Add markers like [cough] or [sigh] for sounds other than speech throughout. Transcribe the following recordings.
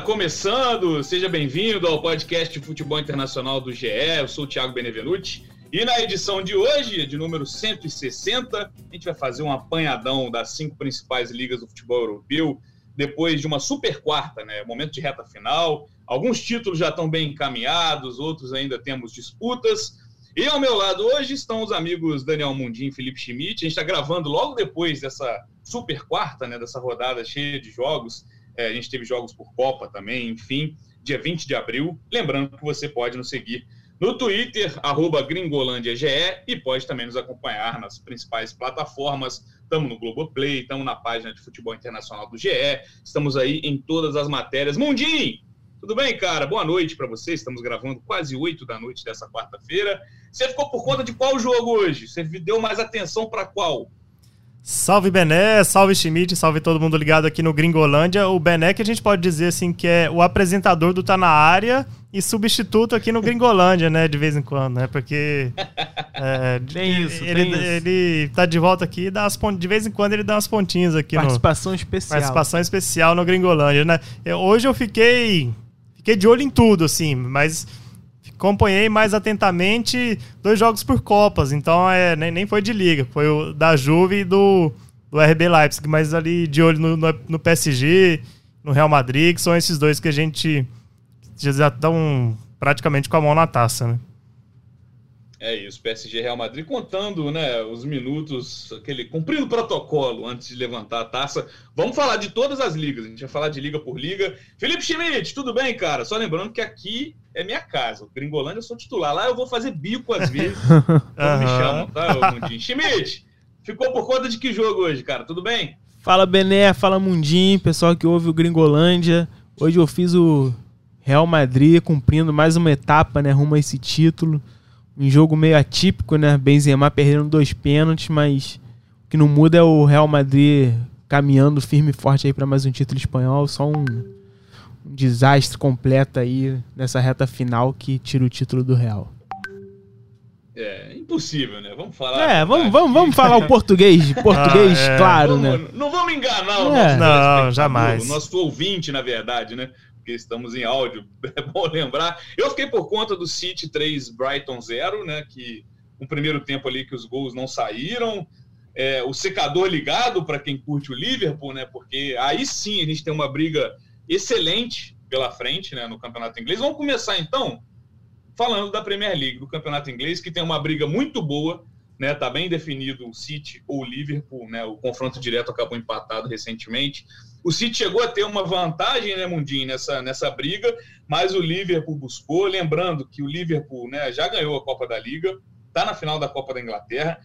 começando. Seja bem-vindo ao podcast de Futebol Internacional do GE. Eu sou o Thiago Benevenuti. E na edição de hoje, de número 160, a gente vai fazer um apanhadão das cinco principais ligas do futebol europeu, depois de uma super quarta, né? Momento de reta final. Alguns títulos já estão bem encaminhados, outros ainda temos disputas. E ao meu lado hoje estão os amigos Daniel Mundim e Felipe Schmidt. A gente está gravando logo depois dessa super quarta, né? Dessa rodada cheia de jogos. É, a gente teve jogos por Copa também, enfim, dia 20 de abril. Lembrando que você pode nos seguir no Twitter, arroba GringolândiaGE, e pode também nos acompanhar nas principais plataformas. Estamos no Globoplay, estamos na página de futebol internacional do GE, estamos aí em todas as matérias. Mundim! Tudo bem, cara? Boa noite para você. Estamos gravando quase 8 da noite dessa quarta-feira. Você ficou por conta de qual jogo hoje? Você deu mais atenção para qual? Salve Bené, salve Schmidt, salve todo mundo ligado aqui no Gringolândia. O Bené que a gente pode dizer assim que é o apresentador do Tá Na Área e substituto aqui no Gringolândia, né, de vez em quando, né, porque [laughs] é, tem isso, ele, tem ele tá de volta aqui dá as de vez em quando ele dá umas pontinhas aqui Participação no, especial. Participação especial no Gringolândia, né. Eu, hoje eu fiquei fiquei de olho em tudo, assim, mas acompanhei mais atentamente dois jogos por Copas, então é, nem, nem foi de liga, foi o da Juve e do, do RB Leipzig, mas ali de olho no, no, no PSG, no Real Madrid, que são esses dois que a gente já estão praticamente com a mão na taça, né? É isso, PSG Real Madrid contando, né, os minutos, aquele cumprindo o protocolo antes de levantar a taça. Vamos falar de todas as ligas, a gente vai falar de liga por liga. Felipe Schmidt, tudo bem, cara? Só lembrando que aqui é minha casa, o Gringolândia eu sou titular. Lá eu vou fazer bico às vezes, [laughs] quando me chamam, tá, Mundinho? Schmidt, ficou por conta de que jogo hoje, cara? Tudo bem? Fala Bené, fala Mundim, pessoal que ouve o Gringolândia. Hoje eu fiz o Real Madrid cumprindo mais uma etapa, né, rumo a esse título. Um jogo meio atípico, né? Benzema perdendo dois pênaltis, mas o que não muda é o Real Madrid caminhando firme e forte aí para mais um título espanhol. Só um, um desastre completo aí nessa reta final que tira o título do Real. É, impossível, né? Vamos falar. É, vamos, vamos, vamos falar o português, [laughs] português, ah, é. claro, vamos, né? Não vamos enganar o é. nosso Não, jamais. O nosso ouvinte, na verdade, né? porque estamos em áudio, [laughs] é bom lembrar. Eu fiquei por conta do City 3, Brighton 0, né? Que um primeiro tempo ali que os gols não saíram. É, o secador ligado para quem curte o Liverpool, né? Porque aí sim a gente tem uma briga excelente pela frente, né? No campeonato inglês. Vamos começar então falando da Premier League, do campeonato inglês, que tem uma briga muito boa. Né, tá bem definido o City ou o Liverpool, né? O confronto direto acabou empatado recentemente. O City chegou a ter uma vantagem, né, Mundinho, nessa, nessa briga, mas o Liverpool buscou. Lembrando que o Liverpool né, já ganhou a Copa da Liga, está na final da Copa da Inglaterra.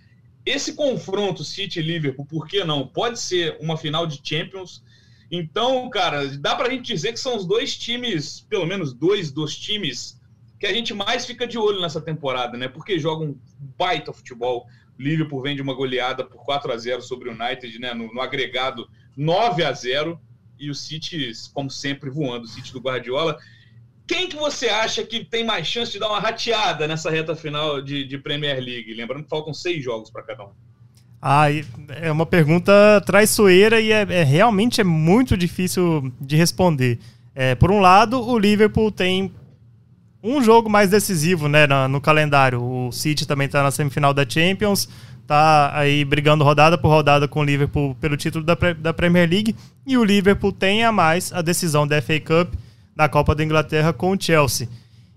Esse confronto City Liverpool, por que não? Pode ser uma final de Champions. Então, cara, dá para a gente dizer que são os dois times, pelo menos dois dos times, que a gente mais fica de olho nessa temporada, né? Porque jogam baita futebol. Liverpool vem de uma goleada por 4 a 0 sobre o United, né? No, no agregado 9 a 0 e o City, como sempre, voando, o City do Guardiola. Quem que você acha que tem mais chance de dar uma rateada nessa reta final de, de Premier League? Lembrando que faltam seis jogos para cada um. Ah, é uma pergunta traiçoeira e é, é, realmente é muito difícil de responder. É, por um lado, o Liverpool tem um jogo mais decisivo né, no, no calendário. O City também está na semifinal da Champions tá aí brigando rodada por rodada com o Liverpool pelo título da, da Premier League e o Liverpool tem a mais a decisão da FA Cup na Copa da Inglaterra com o Chelsea.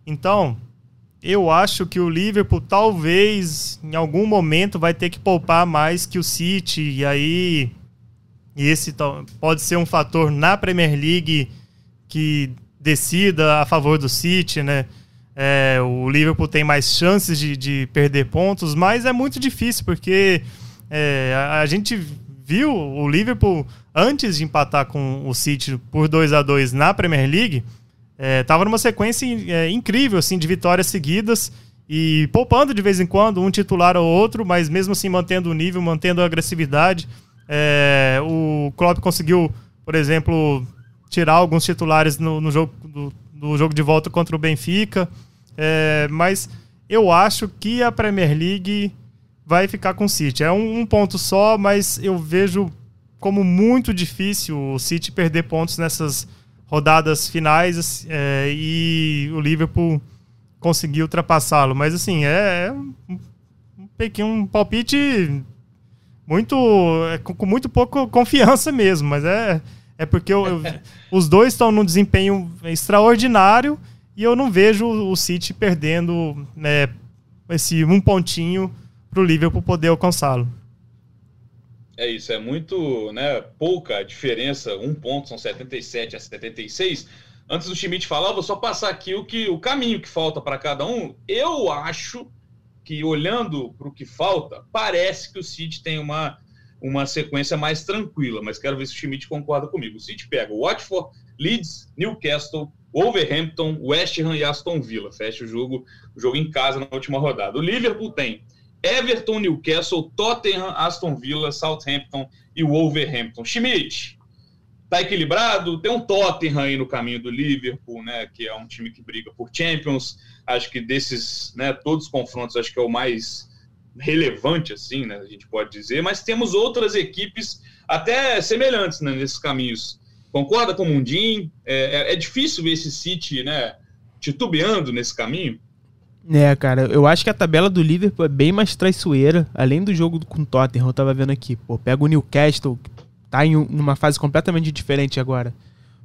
Então, eu acho que o Liverpool talvez em algum momento vai ter que poupar mais que o City e aí esse pode ser um fator na Premier League que decida a favor do City, né? É, o Liverpool tem mais chances de, de, perder pontos, mas é muito difícil porque é, a, a, gente viu o Liverpool antes de empatar com o City por 2 a 2 na Premier League, é, numa sequência é, incrível assim de vitórias seguidas e poupando de vez em quando um titular ou outro, mas mesmo assim mantendo o nível, mantendo a agressividade. É, o Klopp conseguiu, por exemplo, tirar alguns titulares no, no jogo do jogo de volta contra o Benfica. É, mas eu acho que a Premier League vai ficar com o City. É um, um, ponto só, mas eu vejo como muito difícil o City perder pontos nessas rodadas finais é, e o Liverpool conseguiu ultrapassá-lo. Mas assim, é, é um, um, um palpite muito é, com, com, muito pouca confiança mesmo, mas é, é porque eu, eu, [laughs] os dois estão num desempenho extraordinário e eu não vejo o City perdendo né, esse um pontinho para o Liverpool poder alcançá-lo. É isso, é muito né, pouca a diferença, um ponto são 77 a 76. Antes do Schmidt falar, vou só passar aqui o, que, o caminho que falta para cada um. Eu acho que, olhando para o que falta, parece que o City tem uma, uma sequência mais tranquila, mas quero ver se o Schmidt concorda comigo. O City pega o Watford, Leeds, Newcastle, Wolverhampton, West Ham e Aston Villa. Fecha o jogo, o jogo em casa na última rodada. O Liverpool tem Everton, Newcastle, Tottenham, Aston Villa, Southampton e Wolverhampton. Schmidt, tá equilibrado? Tem um Tottenham aí no caminho do Liverpool, né, que é um time que briga por Champions. Acho que desses, né, todos os confrontos, acho que é o mais relevante, assim, né, a gente pode dizer. Mas temos outras equipes até semelhantes né, nesses caminhos. Concorda com o Mundim? É, é, é difícil ver esse City, né, titubeando nesse caminho? É, cara, eu acho que a tabela do Liverpool é bem mais traiçoeira. Além do jogo com o Tottenham, eu tava vendo aqui. Pô, pega o Newcastle, tá em uma fase completamente diferente agora.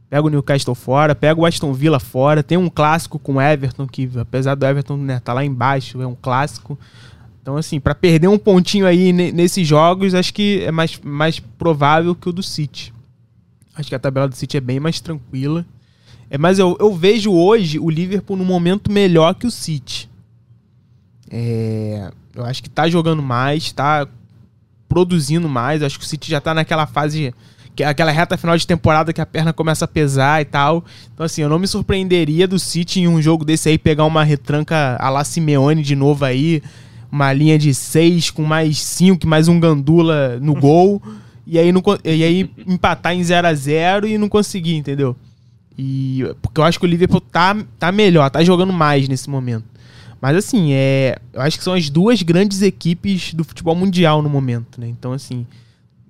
Pega o Newcastle fora, pega o Aston Villa fora. Tem um clássico com o Everton, que apesar do Everton né, tá lá embaixo, é um clássico. Então, assim, para perder um pontinho aí nesses jogos, acho que é mais, mais provável que o do City. Acho que a tabela do City é bem mais tranquila. É, mas eu, eu vejo hoje o Liverpool num momento melhor que o City. É, eu acho que tá jogando mais, tá produzindo mais. Acho que o City já tá naquela fase, que aquela reta final de temporada que a perna começa a pesar e tal. Então, assim, eu não me surpreenderia do City em um jogo desse aí pegar uma retranca a la Simeone de novo aí. Uma linha de seis com mais cinco, mais um gandula no [laughs] gol. e, aí não, e aí empatar em 0 a 0 e não conseguir, entendeu? E, porque eu acho que o Liverpool tá, tá melhor, tá jogando mais nesse momento. Mas assim, é, eu acho que são as duas grandes equipes do futebol mundial no momento, né? Então, assim,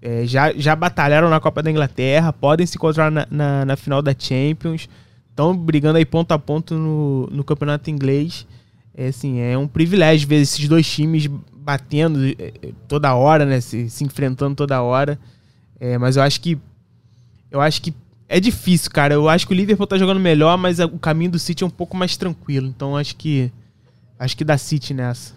é, já, já batalharam na Copa da Inglaterra, podem se encontrar na, na, na final da Champions, estão brigando aí ponto a ponto no, no campeonato inglês. É, assim, é um privilégio ver esses dois times batendo é, toda hora, né? Se, se enfrentando toda hora. É, mas eu acho que eu acho que é difícil, cara. Eu acho que o Liverpool tá jogando melhor, mas o caminho do City é um pouco mais tranquilo. Então acho que acho que dá City nessa.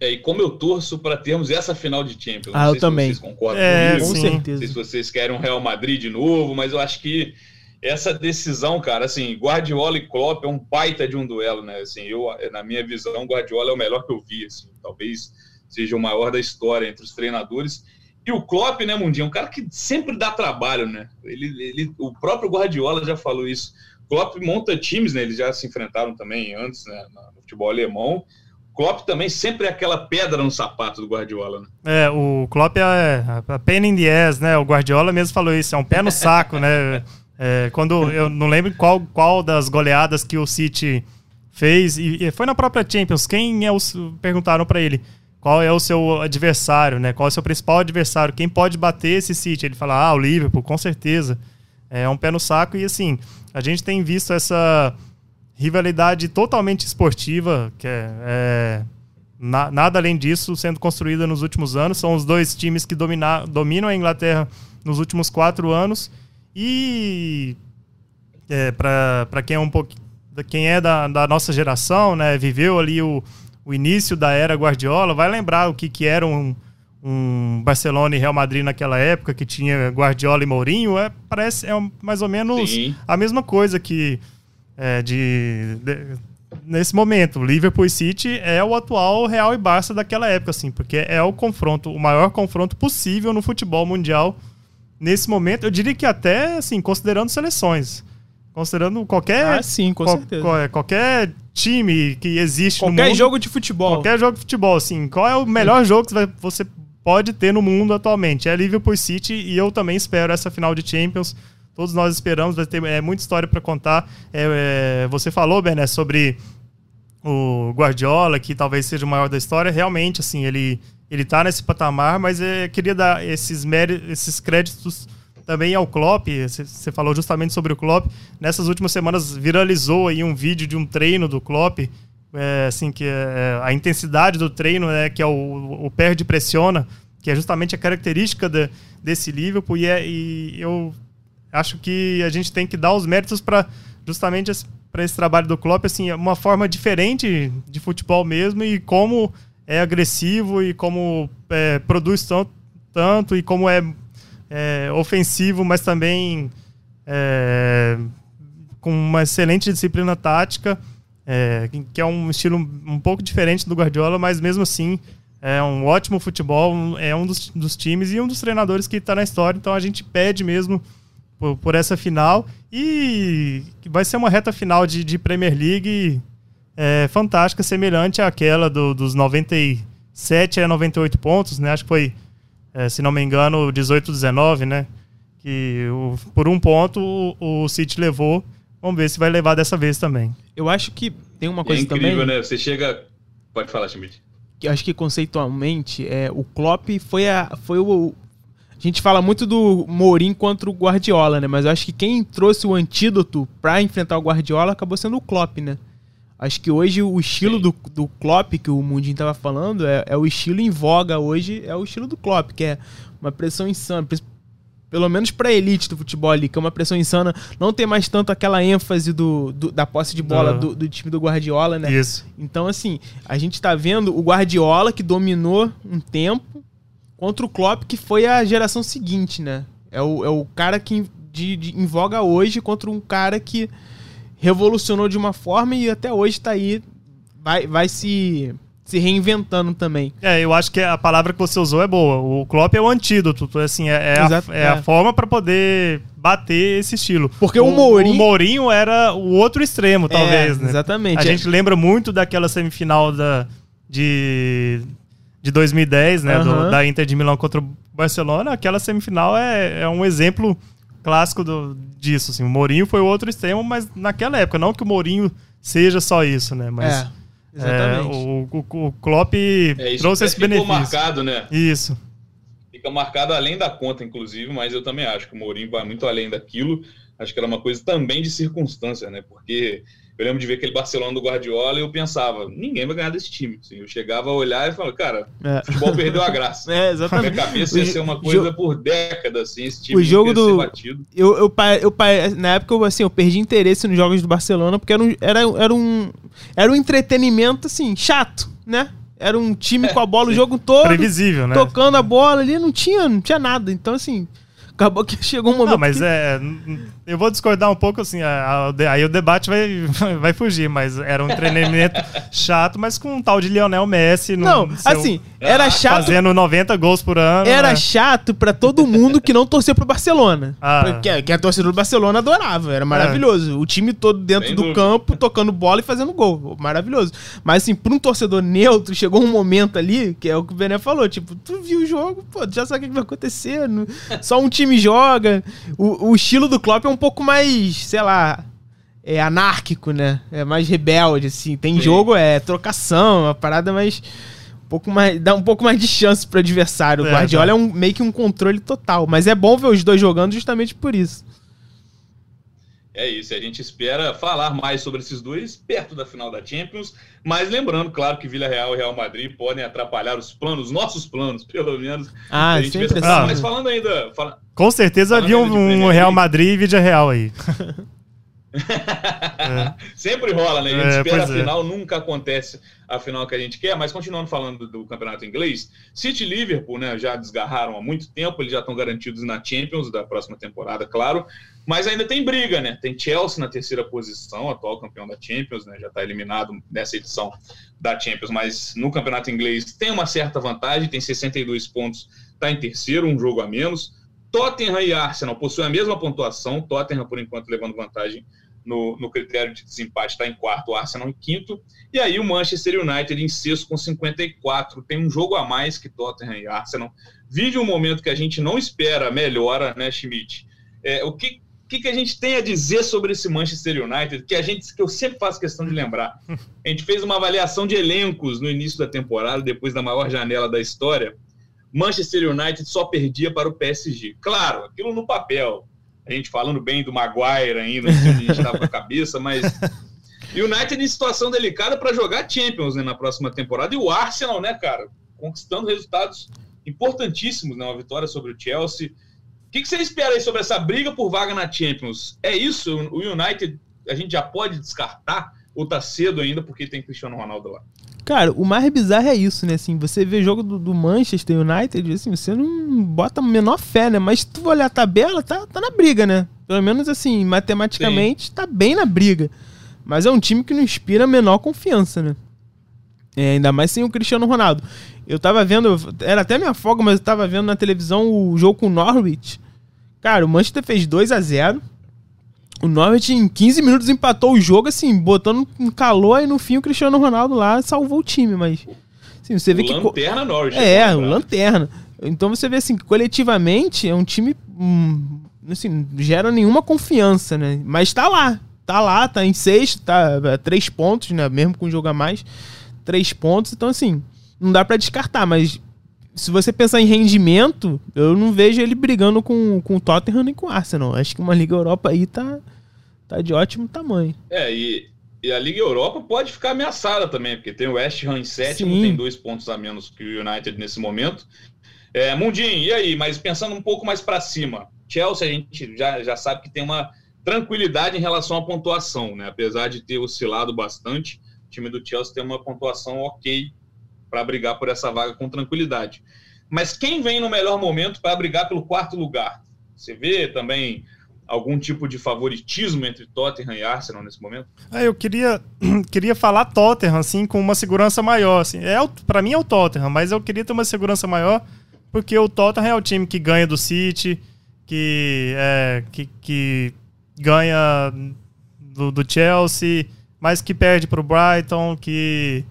É, e como eu torço para termos essa final de Champions. Ah, eu também. vocês concordam é, comigo. Com certeza. Não sei se vocês querem um Real Madrid de novo, mas eu acho que essa decisão, cara, assim, Guardiola e Klopp é um baita de um duelo, né? Assim, eu, na minha visão, Guardiola é o melhor que eu vi, assim, talvez seja o maior da história entre os treinadores. E o Klopp, né, Mundinho, é um cara que sempre dá trabalho, né? Ele, ele, o próprio Guardiola já falou isso. Klopp monta times, né? Eles já se enfrentaram também antes, né, no futebol alemão. Klopp também sempre é aquela pedra no sapato do Guardiola, né? É, o Klopp é a pain in the ass, né? O Guardiola mesmo falou isso, é um pé no saco, né? É, quando eu não lembro qual, qual das goleadas que o City fez, e, e foi na própria Champions, quem é o. Perguntaram para ele qual é o seu adversário, né? Qual é o seu principal adversário? Quem pode bater esse City? Ele fala, ah, o Liverpool, com certeza. É um pé no saco e assim, a gente tem visto essa rivalidade totalmente esportiva, que é, é na, nada além disso sendo construída nos últimos anos. São os dois times que domina, dominam a Inglaterra nos últimos quatro anos e é, para quem é um pouco quem é da, da nossa geração, né, viveu ali o, o início da era Guardiola, vai lembrar o que, que era um, um Barcelona e Real Madrid naquela época, que tinha Guardiola e Mourinho, é, parece é mais ou menos Sim. a mesma coisa que é, de, de, nesse momento. Liverpool e City é o atual Real e Barça daquela época, assim, porque é o confronto, o maior confronto possível no futebol mundial nesse momento. Eu diria que até, assim, considerando seleções. Considerando qualquer. Ah, sim, com certeza. Qual, qualquer time que existe qualquer no mundo. Qualquer jogo de futebol. Qualquer jogo de futebol, assim. Qual é o melhor jogo que você pode ter no mundo atualmente? É Liverpool City e eu também espero essa final de Champions. Todos nós esperamos, vai ter é, muita história para contar. É, é, você falou, Bené, sobre o Guardiola, que talvez seja o maior da história. Realmente, assim, ele, ele tá nesse patamar, mas é, queria dar esses, méritos, esses créditos também ao Klopp, você falou justamente sobre o Klopp, nessas últimas semanas viralizou aí um vídeo de um treino do Klopp, é, assim, que é, a intensidade do treino, né, que é o, o perde pressiona, que é justamente a característica de, desse Liverpool, e, é, e eu acho que a gente tem que dar os méritos para justamente para esse trabalho do Klopp, assim, é uma forma diferente de futebol mesmo e como é agressivo e como é, produz tanto, tanto e como é, é ofensivo, mas também é, com uma excelente disciplina tática, é, que é um estilo um pouco diferente do Guardiola, mas mesmo assim é um ótimo futebol, é um dos, dos times e um dos treinadores que está na história, então a gente pede mesmo por, por, essa final. E vai ser uma reta final de, de Premier League é, fantástica, semelhante àquela do, dos 97 a 98 pontos, né? Acho que foi, é, se não me engano, 18 19, né? Que o, por um ponto o, o City levou. Vamos ver se vai levar dessa vez também. Eu acho que tem uma coisa é incrível, também... né? Você chega... Pode falar, Schmidt. Acho que conceitualmente, é, o Klopp foi, a, foi o, a gente fala muito do Mourinho contra o Guardiola, né? Mas eu acho que quem trouxe o antídoto para enfrentar o Guardiola acabou sendo o Klopp, né? Acho que hoje o estilo do, do Klopp que o Mundinho tava falando é, é, o estilo em voga hoje, é o estilo do Klopp, que é uma pressão insana, pelo menos para elite do futebol ali, que é uma pressão insana, não tem mais tanto aquela ênfase do, do da posse de bola do, do, time do Guardiola, né? Isso. Então, assim, a gente tá vendo o Guardiola que dominou um tempo, contra o Klopp, que foi a geração seguinte, né? É o, é o cara que de, de, em voga hoje contra um cara que revolucionou de uma forma e até hoje está aí, vai, vai se, se reinventando também. É, eu acho que a palavra que você usou é boa. O Klopp é o antídoto, assim, é, é, a, é, é. a, forma para poder bater esse estilo. Porque o, o Mourinho... O Mourinho era o outro extremo, talvez, é, né? Exatamente. A gente lembra muito daquela semifinal da, de de 2010, né? Uhum. Do, da Inter de Milão contra o Barcelona, aquela semifinal é, é um exemplo clássico do, disso. Assim. O Mourinho foi o outro extremo, mas naquela época, não que o Mourinho seja só isso, né? Mas é, exatamente. É, o, o, o Klopp é, trouxe esse benefício. marcado, né? Isso. Fica marcado além da conta, inclusive, mas eu também acho que o Mourinho vai muito além daquilo. Acho que era uma coisa também de circunstância, né? Porque eu lembro de ver aquele Barcelona do Guardiola e eu pensava, ninguém vai ganhar desse time. Assim, eu chegava a olhar e falava, cara, é. o futebol perdeu a graça. [laughs] É, exatamente. Minha cabeça ia ser uma coisa por décadas, assim, esse time o jogo do... batido. Eu, eu, eu, na época, eu, assim, eu perdi interesse nos jogos do Barcelona porque era um, era, era um, era um entretenimento, assim, chato, né? Era um time com a bola o jogo todo. Previsível, né? Tocando a bola ali, não tinha, não tinha nada. Então, assim, acabou que chegou um momento. Não, mas que... é. Eu vou discordar um pouco, assim, aí o debate vai, [laughs] vai fugir, mas era um treinamento [laughs] chato, mas com um tal de Lionel Messi. No, não, seu, assim, era chato. Fazendo 90 gols por ano. Era né? chato pra todo mundo que não torcia pro Barcelona. [laughs] Ah. Que, que a torcida do Barcelona adorava, era maravilhoso. É. O time todo dentro Sem do dúvida. campo, tocando bola e fazendo gol. Maravilhoso. Mas, assim, pra um torcedor neutro, chegou um momento ali, que é o que o Bené falou, tipo, tu viu o jogo, pô, já sabe o que vai acontecer. Só um time joga. O, o estilo do Klopp é um pouco mais, sei lá, é anárquico, né? É mais rebelde, assim. Tem Sim. jogo, é trocação, uma parada mais. Um pouco mais. Dá um pouco mais de chance pro adversário. O é, Guardiola tá. é um, meio que um controle total. Mas é bom ver os dois jogando justamente por isso. É isso, a gente espera falar mais sobre esses dois perto da final da Champions, mas lembrando, claro, que Vila Real e Real Madrid podem atrapalhar os planos, nossos planos, [laughs] pelo menos. Ah, a gente sempre assim. Mas falando ainda. Fala... Com certeza havia um, um Real Madrid e Vila Real aí. [laughs] é. [laughs] Sempre rola, né? A gente é, espera a é. final, é. nunca acontece a final que a gente quer, mas continuando falando do, campeonato inglês, City e Liverpool, né, já desgarraram há muito tempo, eles já estão garantidos na Champions da próxima temporada, claro, mas ainda tem briga, né? Tem Chelsea na terceira posição, atual campeão da Champions, né? Já está eliminado nessa edição da Champions, mas no campeonato inglês tem uma certa vantagem, tem 62 pontos, está em terceiro, um jogo a menos. Tottenham e Arsenal possuem a mesma pontuação, Tottenham por enquanto levando vantagem no, no critério de desempate está em quarto, o Arsenal em quinto. E aí o Manchester United em sexto com 54. Tem um jogo a mais que Tottenham e Arsenal. Vive um momento que a gente não espera melhora, né, Schmidt? É, o que, que, que a gente tem a dizer sobre esse Manchester United? Que a gente, que eu sempre faço questão de lembrar. A gente fez uma avaliação de elencos no início da temporada, depois da maior janela da história. Manchester United só perdia para o PSG. Claro, aquilo no papel. A gente falando bem do Maguire ainda, onde a gente estava com a cabeça, mas [laughs] United em situação delicada para jogar Champions né, na próxima temporada. E o Arsenal, né, cara, conquistando resultados importantíssimos, né? Uma vitória sobre o Chelsea. O que, que você espera aí sobre essa briga por vaga na Champions? É isso? O United a gente já pode descartar? Ou tá cedo ainda porque tem Cristiano Ronaldo lá? Cara, o mais bizarro é isso, né? Assim, você vê jogo do, do, Manchester United, assim, você não bota a menor fé, né? Mas se tu olhar a tabela, tá, tá na briga, né? Pelo menos assim, matematicamente, Sim. tá bem na briga. Mas é um time que não inspira a menor confiança, né? É, ainda mais sem o Cristiano Ronaldo. Eu tava vendo, era até minha folga, mas eu tava vendo na televisão o jogo com o Norwich. Cara, o Manchester fez 2 a 0 o Norwich em 15 minutos empatou o jogo, assim, botando um calor e no fim o Cristiano Ronaldo lá salvou o time, mas. Assim, você vê o que. Lanterna Norwich. É, o Lanterna. Então você vê assim, coletivamente é um time. Hum, assim, não gera nenhuma confiança, né? Mas tá lá. Tá lá, tá em sexto, tá a três pontos, né? Mesmo com um jogo a mais. Três pontos. Então, assim, não dá para descartar, mas se você pensar em rendimento, eu não vejo ele brigando com, com o Tottenham nem com o Arsenal. Acho que uma Liga Europa aí tá tá de ótimo tamanho. É, e, e a Liga Europa pode ficar ameaçada também, porque tem o West Ham em sétimo, Sim. tem dois pontos a menos que o United nesse momento. É, Mundinho, e aí? Mas pensando um pouco mais para cima, Chelsea a gente já, já sabe que tem uma tranquilidade em relação à pontuação, né? Apesar de ter oscilado bastante, o time do Chelsea tem uma pontuação ok para brigar por essa vaga com tranquilidade. Mas quem vem no melhor momento para brigar pelo quarto lugar? Você vê também algum tipo de favoritismo entre Tottenham e Arsenal nesse momento? É, eu queria, [clears throat] queria falar Tottenham, assim, com uma segurança maior. Assim. É, para mim é o Tottenham, mas eu queria ter uma segurança maior, porque o Tottenham é o time que ganha do City, que, é, que, que ganha do, do Chelsea, mas que perde para o Brighton, que...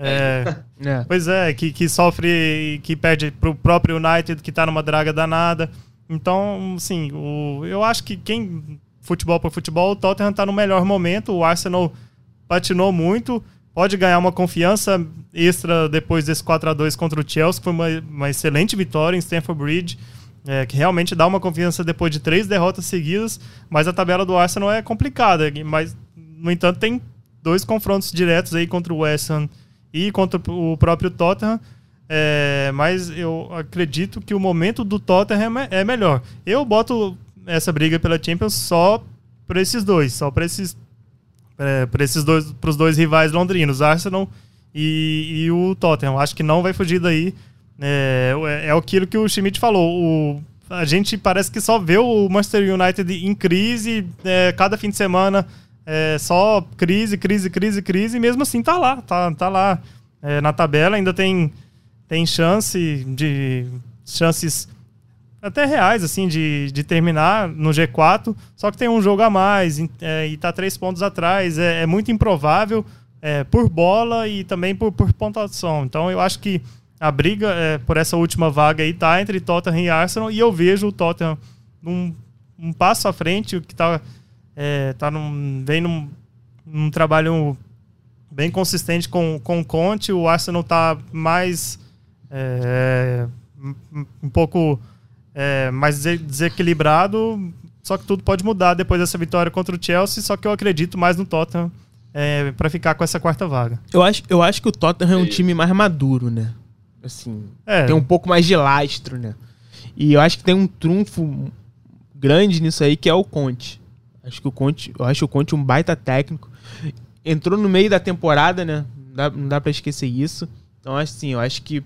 É, [laughs] é. Pois é, que, que sofre, que perde para o próprio United, que está numa draga danada. Então, sim, o, eu acho que quem futebol por futebol, o Tottenham está no melhor momento. O Arsenal patinou muito, pode ganhar uma confiança extra depois desse 4 a 2 contra o Chelsea, que foi uma, uma excelente vitória em Stamford Bridge. É, que realmente dá uma confiança depois de três derrotas seguidas, mas a tabela do Arsenal é complicada. Mas, no entanto, tem dois confrontos diretos aí contra o West Ham e contra o próprio Tottenham é, mas eu acredito que o momento do Tottenham é, é melhor. Eu boto essa briga pela Champions só para esses dois, só para esses é, para esses dois, para os dois rivais londrinos, Arsenal e, e, o Tottenham. Acho que não vai fugir daí. É, é, é aquilo que o Schmidt falou. O, a gente parece que só vê o Manchester United em crise, é, cada fim de semana é só crise, crise, crise, crise, e mesmo assim tá lá, tá, tá lá é, na tabela, ainda tem tem chance de chances até reais assim de, de terminar no G4, só que tem um jogo a mais é, e tá três pontos atrás, é, é muito improvável é, por bola e também por, por pontuação. Então eu acho que a briga é, por essa última vaga aí tá entre Tottenham e Arsenal e eu vejo o Tottenham num, um passo à frente, o que tá, é, tá num, vem num, num trabalho bem consistente com, com o Conte, o Arsenal tá mais é, um pouco é, mais desequilibrado, só que tudo pode mudar depois dessa vitória contra o Chelsea, só que eu acredito mais no Tottenham é, para ficar com essa quarta vaga. Eu acho, eu acho que o Tottenham é um time mais maduro, né? Assim, é. tem um pouco mais de lastro, né? E eu acho que tem um trunfo grande nisso aí que é o Conte. Acho que o Conte, eu acho o Conte um baita técnico. Entrou no meio da temporada, né? Não dá, não dá para esquecer isso. Então, assim, eu acho que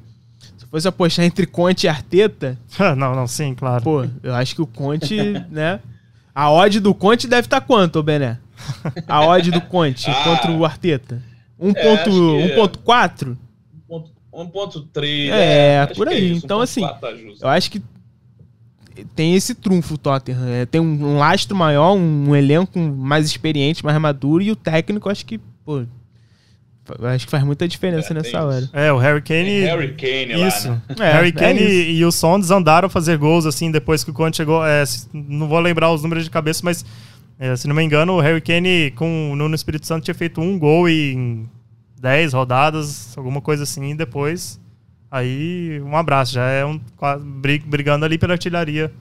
fosse apostar entre Conte e Arteta. [laughs] não, não, sim, claro. Pô, eu acho que o Conte, [laughs] né? A odd do Conte deve estar tá quanto, Bené? A odd do Conte [laughs] ah, contra o Arteta? 1.4? 1.3. É, é, por aí. É então, assim, tá eu acho que tem esse trunfo o Tottenham. É, tem um, um, lastro maior, um, um elenco mais experiente, mais maduro, e o técnico, acho que, pô, Acho que faz muita diferença é, nessa hora. É, o Harry Kane. Harry Kane isso. lá. Né? É, Harry Kane é e o Sondes andaram a fazer gols assim depois que o Conte chegou. É, não vou lembrar os números de cabeça, mas é, se não me engano, o Harry Kane com o Nuno Espírito Santo tinha feito um gol em 10 rodadas, alguma coisa assim, e depois aí um abraço, já é um brigando ali pela artilharia.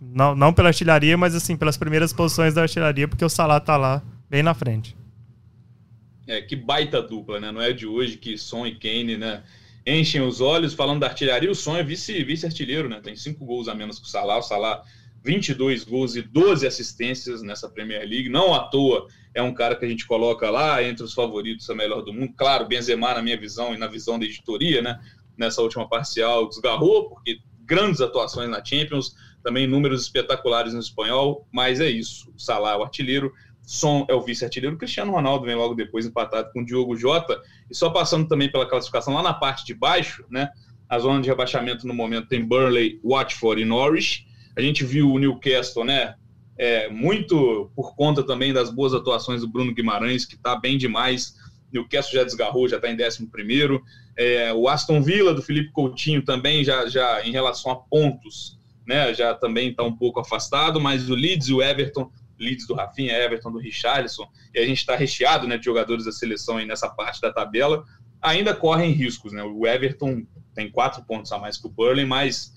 Não, não pela artilharia, mas assim, pelas primeiras posições da artilharia, porque o Salah tá lá, bem na frente. É, que baita dupla, né? Não é de hoje que Son e Kane, né? Enchem os olhos falando da artilharia. O Son é vice-artilheiro, vice né? Tem cinco gols a menos que o Salah. O Salah, 22 gols e 12 assistências nessa Premier League. Não à toa é um cara que a gente coloca lá entre os favoritos a melhor do mundo. Claro, Benzema, na minha visão e na visão da editoria, né? Nessa última parcial, desgarrou, porque grandes atuações na Champions, também números espetaculares no espanhol, mas é isso. Salah é o artilheiro, Son é o vice-artilheiro, Cristiano Ronaldo vem logo depois empatado com o Diogo Jota, e só passando também pela classificação lá na parte de baixo, né? A zona de rebaixamento no momento tem Burnley, Watford e Norwich. A gente viu o Newcastle, né? É, muito por conta também das boas atuações do Bruno Guimarães, que está bem demais. Newcastle já desgarrou, já está em 11 primeiro. É, o Aston Villa do Felipe Coutinho também já, já em relação a pontos, né? Já também está um pouco afastado, mas o Leeds e o Everton Leeds do Rafinha, Everton do Richarlison, e a gente está recheado né, de jogadores da seleção aí nessa parte da tabela, ainda correm riscos. Né? O Everton tem quatro pontos a mais que o Burley, mas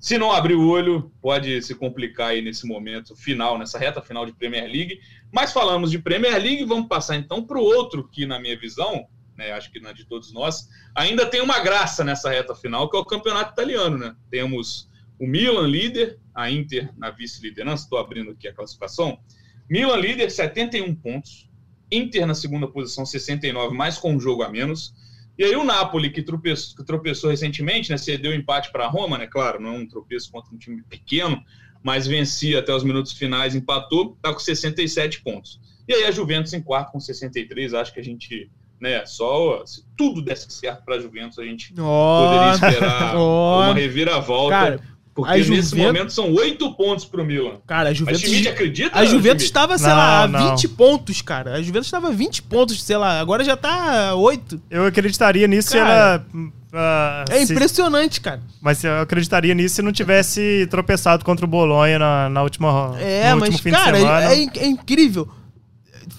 se não abrir o olho, pode se complicar aí nesse momento final, nessa reta final de Premier League. Mas falamos de Premier League, vamos passar então para o outro que, na minha visão, né, acho que na de todos nós, ainda tem uma graça nessa reta final, que é o campeonato italiano. Né? Temos o Milan líder, a Inter na vice-liderança, estou abrindo aqui a classificação. Milan líder, 71 pontos. Inter na segunda posição, 69, mais com um jogo a menos. E aí o Napoli, que tropeçou, que tropeçou recentemente, né, cedeu empate para a Roma, né, claro, não é um tropeço contra um time pequeno, mas vencia até os minutos finais, empatou, está com 67 pontos. E aí a Juventus em quarto com 63, acho que a gente, né, só se tudo desse certo para a Juventus, a gente oh, poderia esperar [laughs] oh, uma reviravolta. Cara, porque Juventus... nesse momento são oito pontos pro Milan. Cara, a Juventus. A Schmidt acredita? A Juventus estava, sei não, lá, não. 20 pontos, cara. A Juventus estava 20 pontos, sei lá. Agora já tá 8. Eu acreditaria nisso cara, se ela. Uh, é impressionante, se... cara. Mas eu acreditaria nisso se não tivesse tropeçado contra o Bolonha na, na última. É, mas, cara, é, é, incrível.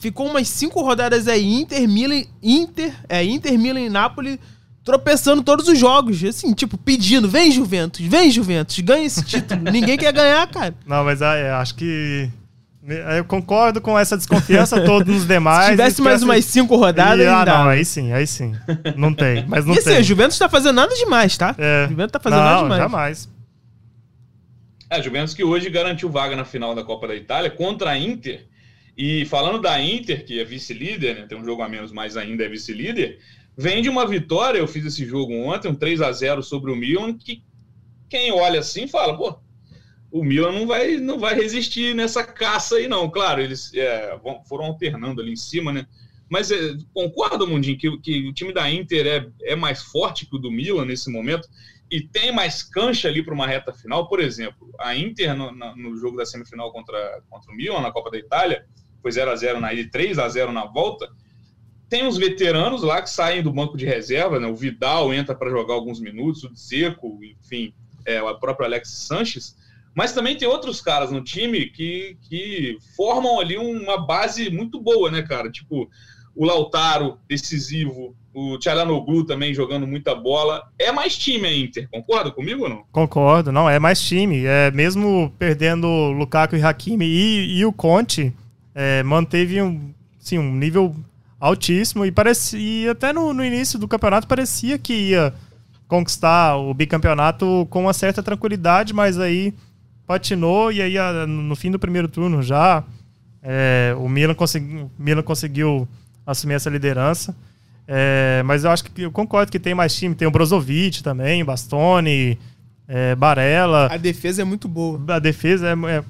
Ficou umas cinco rodadas aí, Inter, Milan, Inter, é, Inter, Milan e Nápoles tropeçando todos os jogos. Assim, tipo, pedindo: vem Juventus, vem Juventus, ganha esse título. [laughs] Ninguém quer ganhar, cara. Não, mas é, acho que. Eu concordo com essa desconfiança todos os demais. [laughs] Se tivesse mais umas cinco rodadas, e, ah, não, aí sim, aí sim. Não tem, mas não e, assim, tem. Juventus tá fazendo nada demais, tá? É. A Juventus tá fazendo não, nada demais. jamais. É, a Juventus que hoje garantiu vaga na final da Copa da Itália contra a Inter. E falando da Inter, que é vice-líder, né, tem um jogo a menos, mas ainda é vice-líder, vem de uma vitória, eu fiz esse jogo ontem, um 3 a 0 sobre o Milan, que quem olha assim fala, pô, o Milan não vai, não vai resistir nessa caça aí, não. Claro, eles é, foram alternando ali em cima, né? Mas é, concorda, Mundinho, que, que o time da Inter é, é mais forte que o do Milan nesse momento e tem mais cancha ali para uma reta final. Por exemplo, a Inter no, no, jogo da semifinal contra, contra o Milan, na Copa da Itália, foi 0 a 0 na ida e 3 a 0 na volta tem os veteranos lá que saem do banco de reserva, né? O Vidal entra para jogar alguns minutos, o Dzeko, enfim, é, o próprio Alex Sanches. Mas também tem outros caras no time que, que formam ali uma base muito boa, né, cara? Tipo, o Lautaro, decisivo, o Tchalanoglu também jogando muita bola. É mais time a Inter, concorda comigo ou não? Concordo, não, é mais time. É, mesmo perdendo Lukaku e Hakimi e, e o Conte, é, manteve um, sim, um nível altíssimo e parecia até no, no início do campeonato parecia que ia conquistar o bicampeonato com uma certa tranquilidade, mas aí patinou e aí no fim do primeiro turno já é, o Milan, consegui, Milan conseguiu assumir essa liderança. É, mas eu acho que eu concordo que tem mais time, tem o Brozovic também, Bastoni, é, Barella. A defesa é muito boa. A defesa é, é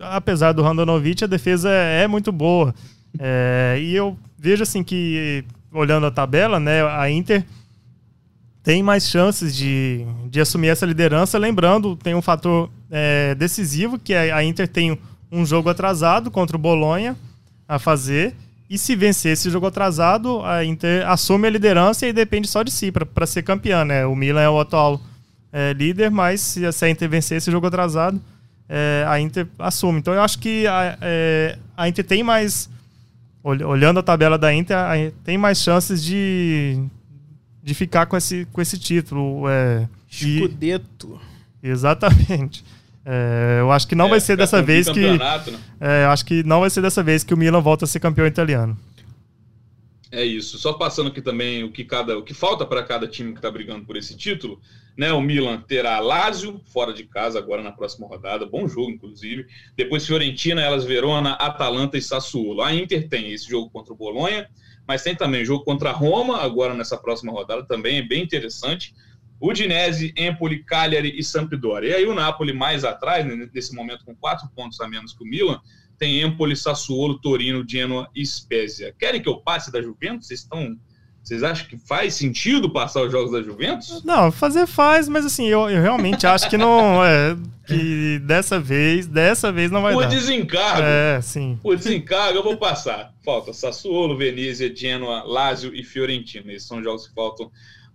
apesar do Randanovic, a defesa é, é muito boa. É, e eu vejo assim que, olhando a tabela, né, a Inter tem mais chances de, de assumir essa liderança. Lembrando, tem um fator é, decisivo, que é a Inter tem um jogo atrasado contra o Bolonha a fazer. E se vencer esse jogo atrasado, a Inter assume a liderança e depende só de si para ser campeã. Né? O Milan é o atual é, líder, mas se a Inter vencer esse jogo atrasado, é, a Inter assume. Então eu acho que a, é, a Inter tem mais olhando a tabela da Inter, tem mais chances de, de ficar com esse, com esse título. É, e- Scudetto. exatamente. É, eu acho que não É, vai ser dessa vez que. né? é, eu acho que não vai ser dessa vez que o Milan volta a ser campeão italiano. É isso. Só passando aqui também o que cada, o que falta para cada time que está brigando por esse título, né? O Milan terá Lazio fora de casa agora na próxima rodada, bom jogo inclusive. Depois Fiorentina, elas Verona, Atalanta e Sassuolo. A Inter tem esse jogo contra o Bolonha, mas tem também jogo contra Roma agora nessa próxima rodada também é bem interessante. Udinese, Empoli, Cagliari e Sampdoria. E aí o Napoli mais atrás, né, nesse momento com quatro pontos a menos que o Milan, tem Empoli, Sassuolo, Torino, Genoa e Spezia. Querem que eu passe da Juventus? Vocês estão. Vocês acham que faz sentido passar os jogos da Juventus? Não, fazer faz, mas assim, eu, eu realmente acho que não. [laughs] É, que dessa vez, dessa vez não vai Por dar. desencargo. É, sim. Por desencargo, eu vou passar. Falta Sassuolo, Venezia, Genoa, Lazio e Fiorentina. Esses são jogos que faltam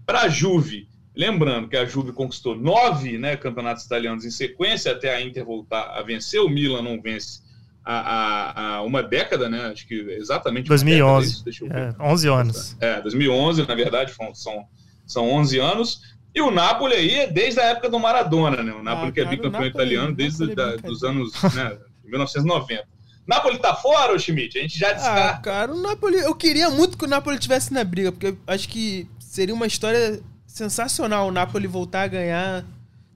para a Juve. Lembrando que a Juve conquistou nove né, campeonatos italianos em sequência até a Inter voltar a vencer. O Milan não vence há, há- há uma década, né? Acho que exatamente uma 2011. década, isso, deixa eu ver. É, 11 anos. É, 2011, na verdade, são- são, são 11 anos. E o Napoli aí é desde a época do Maradona, né? O Napoli que é bicampeão Napoli- italiano desde Napoli é dos anos né, 1990. Napoli tá fora, ô Schmidt? A gente já Ah, descarta. cara, o Napoli. Eu queria muito que o Napoli tivesse na briga, porque eu acho que seria uma história sensacional o Napoli voltar a ganhar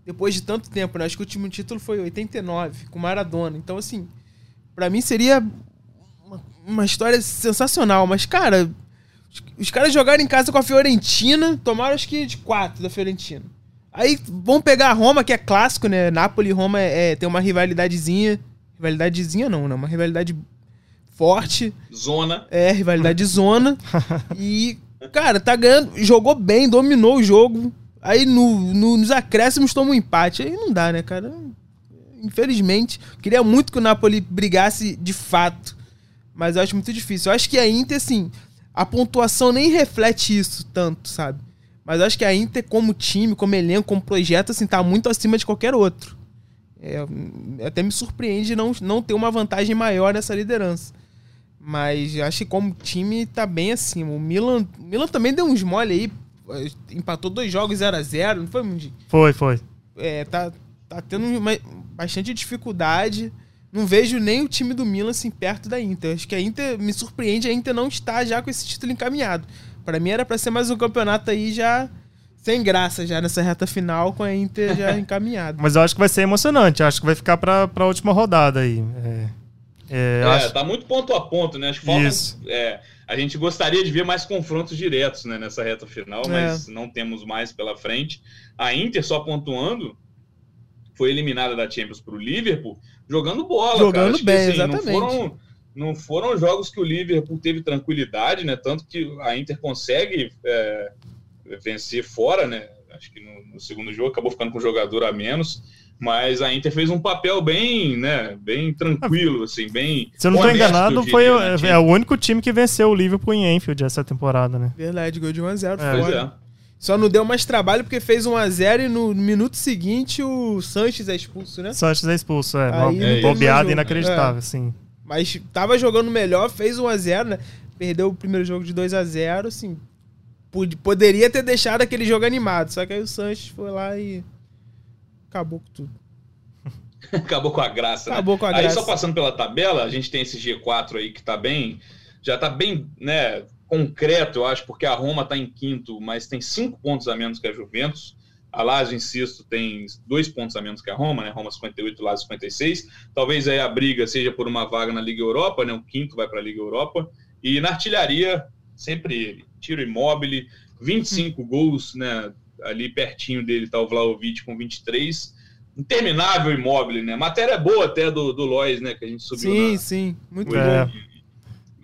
depois de tanto tempo, né? Acho que o último título foi 89, com Maradona. Então, assim, pra mim seria uma, uma história sensacional. Mas, cara, os, os caras jogaram em casa com a Fiorentina, tomaram acho que de quatro da Fiorentina. Aí vão pegar a Roma, que é clássico, né? Napoli e Roma é, é- tem uma rivalidadezinha. Rivalidadezinha não, né? Uma rivalidade forte. Zona. É, rivalidade de zona. [laughs] e, cara, tá ganhando. Jogou bem, dominou o jogo. Aí no, no- nos acréscimos toma um empate. Aí não dá, né, cara? Infelizmente. Queria muito que o Napoli brigasse de fato. Mas eu acho muito difícil. Eu acho que a Inter, assim, a pontuação nem reflete isso tanto, sabe? Mas eu acho que a Inter, como time, como elenco, como projeto, assim, tá muito acima de qualquer outro. É, até me surpreende não, não ter uma vantagem maior nessa liderança. Mas acho que como time tá bem acima. O Milan, o Milan também deu uns mole aí. Empatou dois jogos 0 a 0 não foi, Mundi? Foi, foi. É, tá, tá tendo uma- bastante dificuldade. Não vejo nem o time do Milan assim perto da Inter. Acho que a Inter me surpreende a Inter não estar já com esse título encaminhado. Pra mim era pra ser mais um campeonato aí já sem graça já nessa reta final com a Inter já [laughs] encaminhada. Mas eu acho que vai ser emocionante. Acho que vai ficar pra, pra última rodada aí. É, é, É, acho- tá muito ponto a ponto, né? Acho que falta, Isso. é, a gente gostaria de ver mais confrontos diretos né, nessa reta final, É. mas não temos mais pela frente. A Inter, só pontuando, foi eliminada da Champions pro Liverpool, jogando bola. Jogando cara. Acho que, bem, assim, exatamente. Não foram, não foram jogos que o Liverpool teve tranquilidade, né? Tanto que a Inter consegue é, vencer fora, né? Acho que no, no segundo jogo acabou ficando com um jogador a menos. Mas a Inter fez um papel bem, né, bem tranquilo, assim, bem. se eu não tô honesto, enganado, foi o- né, é, é o único time que venceu o Liverpool em Enfield essa temporada, né? Verdade, gol de 1x0. É. Pois é. Só não deu mais trabalho porque fez 1x0 e no minuto seguinte o Sanches é expulso, né? Sanches é expulso, é. Aí bobeada mais jogo. inacreditável, É. sim. Mas tava jogando melhor, fez 1x0, né? Perdeu o primeiro jogo de 2x0, assim. pod- Poderia ter deixado aquele jogo animado, só que aí o Sanches foi lá e. Acabou com tudo. [laughs] Acabou com a graça, Acabou né? com a Aí graça. só passando pela tabela, a gente tem esse G4 aí que tá bem, já tá bem, né, concreto, eu acho, porque a Roma tá em quinto, mas tem cinco pontos a menos que a Juventus. A Lazio, insisto, tem dois pontos a menos que a Roma, né? Roma 58, Lazio 56. Talvez aí a briga seja por uma vaga na Liga Europa, né? O quinto vai para a Liga Europa. E na artilharia, sempre ele. Tiro imóvel, 25 gols, né? Ali pertinho dele tá o Vlaovic com 23 interminável imóvel, né? Matéria boa até do, do Lois, né? Que a gente subiu Sim, na, sim. Muito É. bom.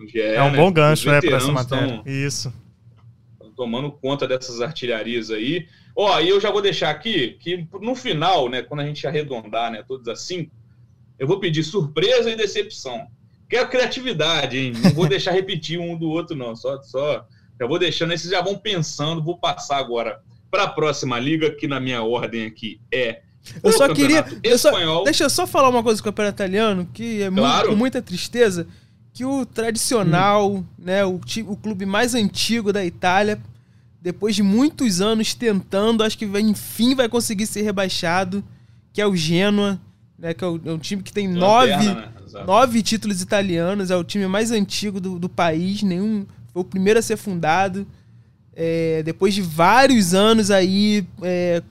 GE, É, um né? bom Os gancho, é, pra essa matéria. tão- Isso. tão tomando conta dessas artilharias aí. Ó, e eu já vou deixar aqui que no final, né? Quando a gente arredondar, né? Todas as cinco, eu vou pedir surpresa e decepção. Quero criatividade, hein? Não vou deixar [laughs] repetir um do outro, não. Só, só já vou deixando, esses já vão pensando. Vou passar agora para a próxima liga, que na minha ordem aqui é. Eu o só queria. Eu só- Espanhol. deixa eu só falar uma coisa com o campeonato italiano, que é muito- Claro. com muita tristeza, que o tradicional, Hum. né, o, o clube mais antigo da Itália depois de muitos anos tentando, acho que vai, enfim vai conseguir ser rebaixado, que é o Genoa, né, que é, o, é um time que tem nove, né? nove títulos italianos, é o time mais antigo do, do país, nenhum foi o primeiro a ser fundado. É, depois de vários anos aí é,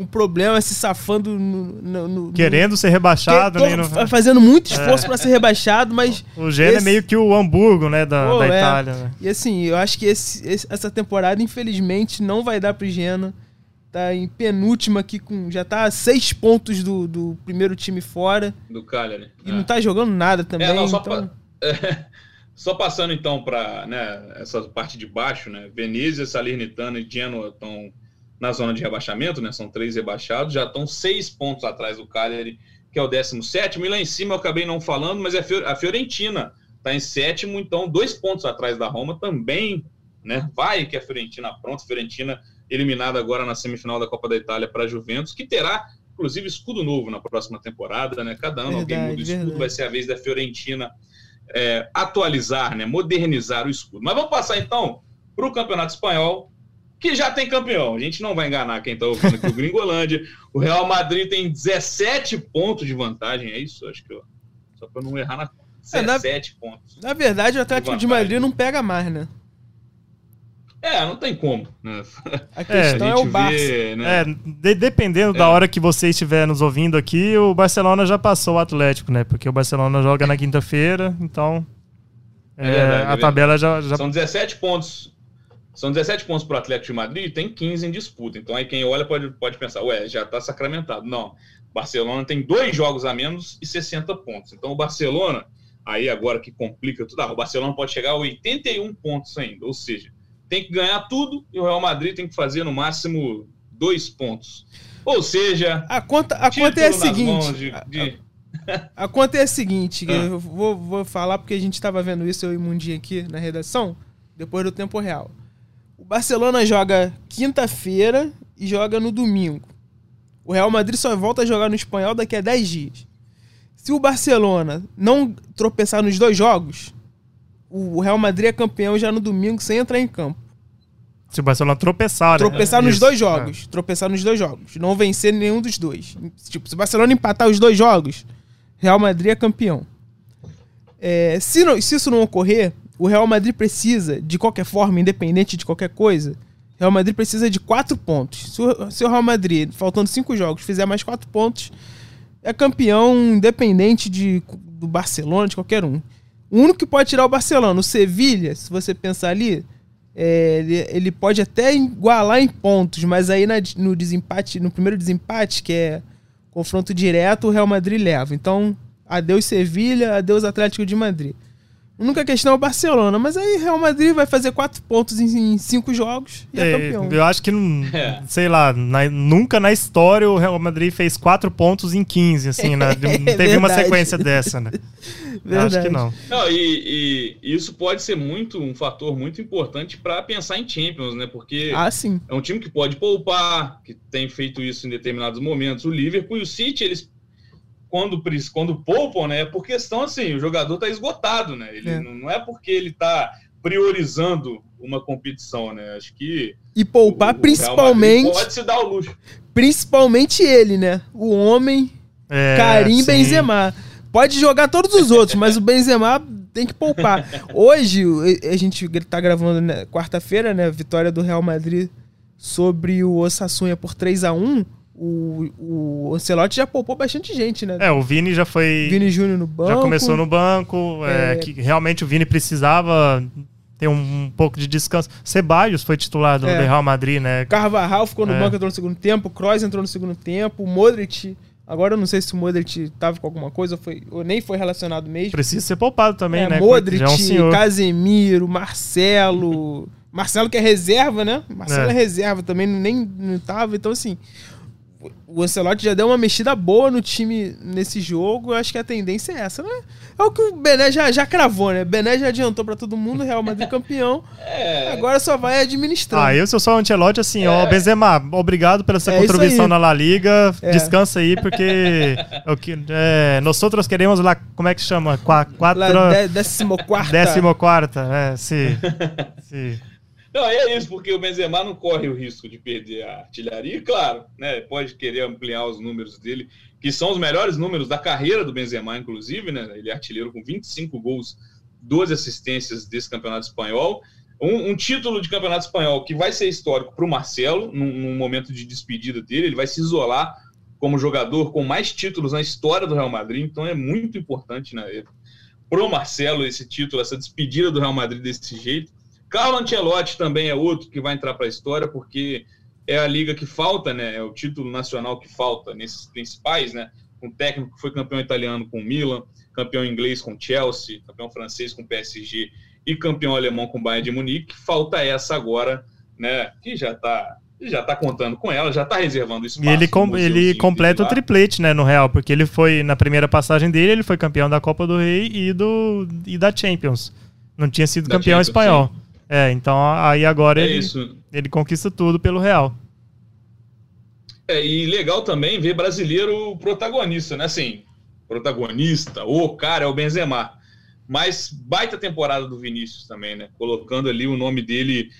com problemas, se safando no, no, no querendo ser rebaixado, que, né? fazendo muito esforço é. para ser rebaixado, mas o Gênero esse... é meio que o Hamburgo, né, da, Pô, da é. Itália. Né? E assim, eu acho que esse, esse, essa temporada infelizmente não vai dar pro Genoa. Tá em penúltima aqui com já tá a seis pontos do, do primeiro time fora. Do Cagliari. E não tá jogando nada também. É, não, só então... pra... [laughs] Só passando então para né, essa parte de baixo, né? Venezia, Salernitana e Genoa estão na zona de rebaixamento, né? São três rebaixados, já estão seis pontos atrás do Cagliari, que é o 17. E lá em cima eu acabei não falando, mas é a Fiorentina está em sétimo, então dois pontos atrás da Roma também, né? Vai que a Fiorentina pronto, Fiorentina eliminada agora na semifinal da Copa da Itália para a Juventus, que terá inclusive escudo novo na próxima temporada, né? Cada ano verdade, alguém muda o escudo, verdade. vai ser a vez da Fiorentina é, atualizar, né, modernizar o escudo. Mas vamos passar então para o Campeonato Espanhol, que já tem campeão. A gente não vai enganar quem está ouvindo aqui o Gringolândia. O Real Madrid tem 17 pontos de vantagem, é isso? Acho que eu, só para não errar na 17 é, na, pontos. Na verdade, o Atlético de, de Madrid não pega mais, né? É, não tem como. Né? A [laughs] questão é, a é o Barça. Vê, né? É, de, dependendo é. da hora que você estiver nos ouvindo aqui, o Barcelona já passou o Atlético, né? Porque o Barcelona joga na quinta-feira, então é, é verdade, a tabela já, já... São 17 pontos. São 17 pontos para o Atlético de Madrid e tem 15 em disputa. Então aí quem olha pode, pode pensar, ué, já está sacramentado. Não. Barcelona tem dois jogos a menos e 60 pontos. Então o Barcelona, aí agora que complica tudo, ah, o Barcelona pode chegar a 81 pontos ainda. Ou seja, tem que ganhar tudo e o Real Madrid tem que fazer no máximo dois pontos. Ou seja, a conta, a conta é a seguinte. De, de... A, a, conta é a seguinte, ah. eu vou, vou falar porque a gente estava vendo isso eu e Mundinho aqui na redação, depois do tempo real. O Barcelona joga quinta-feira e joga no domingo. O Real Madrid só volta a jogar no espanhol daqui a 10 dias. Se o Barcelona não tropeçar nos dois jogos, o Real Madrid é campeão já no domingo sem entrar em campo. Se o Barcelona tropeçar, né? Tropeçar nos Isso, dois jogos. É. Tropeçar nos dois jogos. Não vencer nenhum dos dois. Tipo, se o Barcelona empatar os dois jogos, Real Madrid é campeão. É, se, não, se isso não ocorrer, o Real Madrid precisa, de qualquer forma, independente de qualquer coisa, Real Madrid precisa de quatro pontos. Se o, se o Real Madrid, faltando cinco jogos, fizer mais quatro pontos, é campeão independente de, do Barcelona, de qualquer um. O único que pode tirar o Barcelona, o Sevilha, se você pensar ali, é, ele, ele, pode até igualar em pontos, mas aí na, no desempate, no primeiro desempate, que é confronto direto, o Real Madrid leva. Então, adeus Sevilha, adeus Atlético de Madrid. A única questão é o Barcelona, mas aí Real Madrid vai fazer quatro pontos em, em cinco jogos e é, é, campeão. Eu acho que, é. sei lá, na, nunca na história o Real Madrid fez quatro pontos em 15, assim, né? [laughs] Não teve uma sequência dessa, né? [laughs] Verdade. Acho que não. Não, e, e, isso pode ser muito um fator muito importante para pensar em Champions, né? Porque ah, sim. é um time que pode poupar, que tem feito isso em determinados momentos. O Liverpool e o City, eles quando, quando poupam, né, é por questão assim, o jogador está esgotado, né? Ele, é. Não é porque ele está priorizando uma competição, né? Acho que. E poupar o, principalmente. O pode se dar o luxo. Principalmente ele, né? O homem é, Karim sim. Benzema. Pode jogar todos os outros, mas o Benzema tem que poupar. Hoje, a gente tá gravando né, quarta-feira, né? Vitória do Real Madrid sobre o Osasuna por 3 a 1 o, o Ancelotti já poupou bastante gente, né? É, o Vini já foi. Vini Júnior no banco. Já começou no banco. É... É, que realmente o Vini precisava ter um, um pouco de descanso. Ceballos foi titular do é. Real Madrid, né? Carvajal ficou no é. banco, entrou no segundo tempo. Kroos entrou no segundo tempo. Modric. Agora eu não sei se o Modric tava com alguma coisa ou, foi, ou nem foi relacionado mesmo. Precisa ser poupado também, é, né? Modric, é um Casemiro, Marcelo. [laughs] Marcelo que é reserva, né? Marcelo é, é reserva também, nem não tava. Então, assim, o Ancelotti já deu uma mexida boa no time nesse jogo. Eu acho que a tendência é essa, né? É o que o Bené já, já cravou, né? Bené já adiantou para todo mundo, Real Madrid [laughs] campeão. É. Agora só vai administrar. Ah, eu se eu sou o Ancelotti, assim, é. ó, Benzema, obrigado pela sua é contribuição na La Liga. É. Descansa aí, porque [laughs] o que, é, nós outros queremos lá, como é que chama? Qua, quatro... La de, décimo quarta. Décimo quarta, é, sim. [laughs] sim. Não, é isso, porque o Benzema não corre o risco de perder a artilharia, claro, né? Pode querer ampliar os números dele, que são os melhores números da carreira do Benzema, inclusive, né? Ele é artilheiro com 25 gols, 12 assistências desse campeonato espanhol. Um, um título de campeonato espanhol que vai ser histórico para o Marcelo, num, num momento de despedida dele, ele vai se isolar como jogador com mais títulos na história do Real Madrid, então é muito importante, né? Pro Marcelo esse título, essa despedida do Real Madrid desse jeito. Carlo Ancelotti também é outro que vai entrar para a história, porque é a liga que falta, né? É o título nacional que falta nesses principais, né? Um técnico que foi campeão italiano com o Milan, campeão inglês com o Chelsea, campeão francês com o PSG e campeão alemão com o Bayern de Munique. Falta essa agora, né? Que já está já tá contando com ela, já está reservando espaço. E ele, com, ele completa o triplete, né, no Real, porque ele foi, na primeira passagem dele, ele foi campeão da Copa do Rei e, do, e da Champions. Não tinha sido da campeão Champions, espanhol. Sim. É, então aí agora é ele, isso. ele conquista tudo pelo Real. É, e legal também ver brasileiro protagonista, né? Assim, protagonista, o cara é o Benzema. Mas baita temporada do Vinícius também, né? Colocando ali o nome dele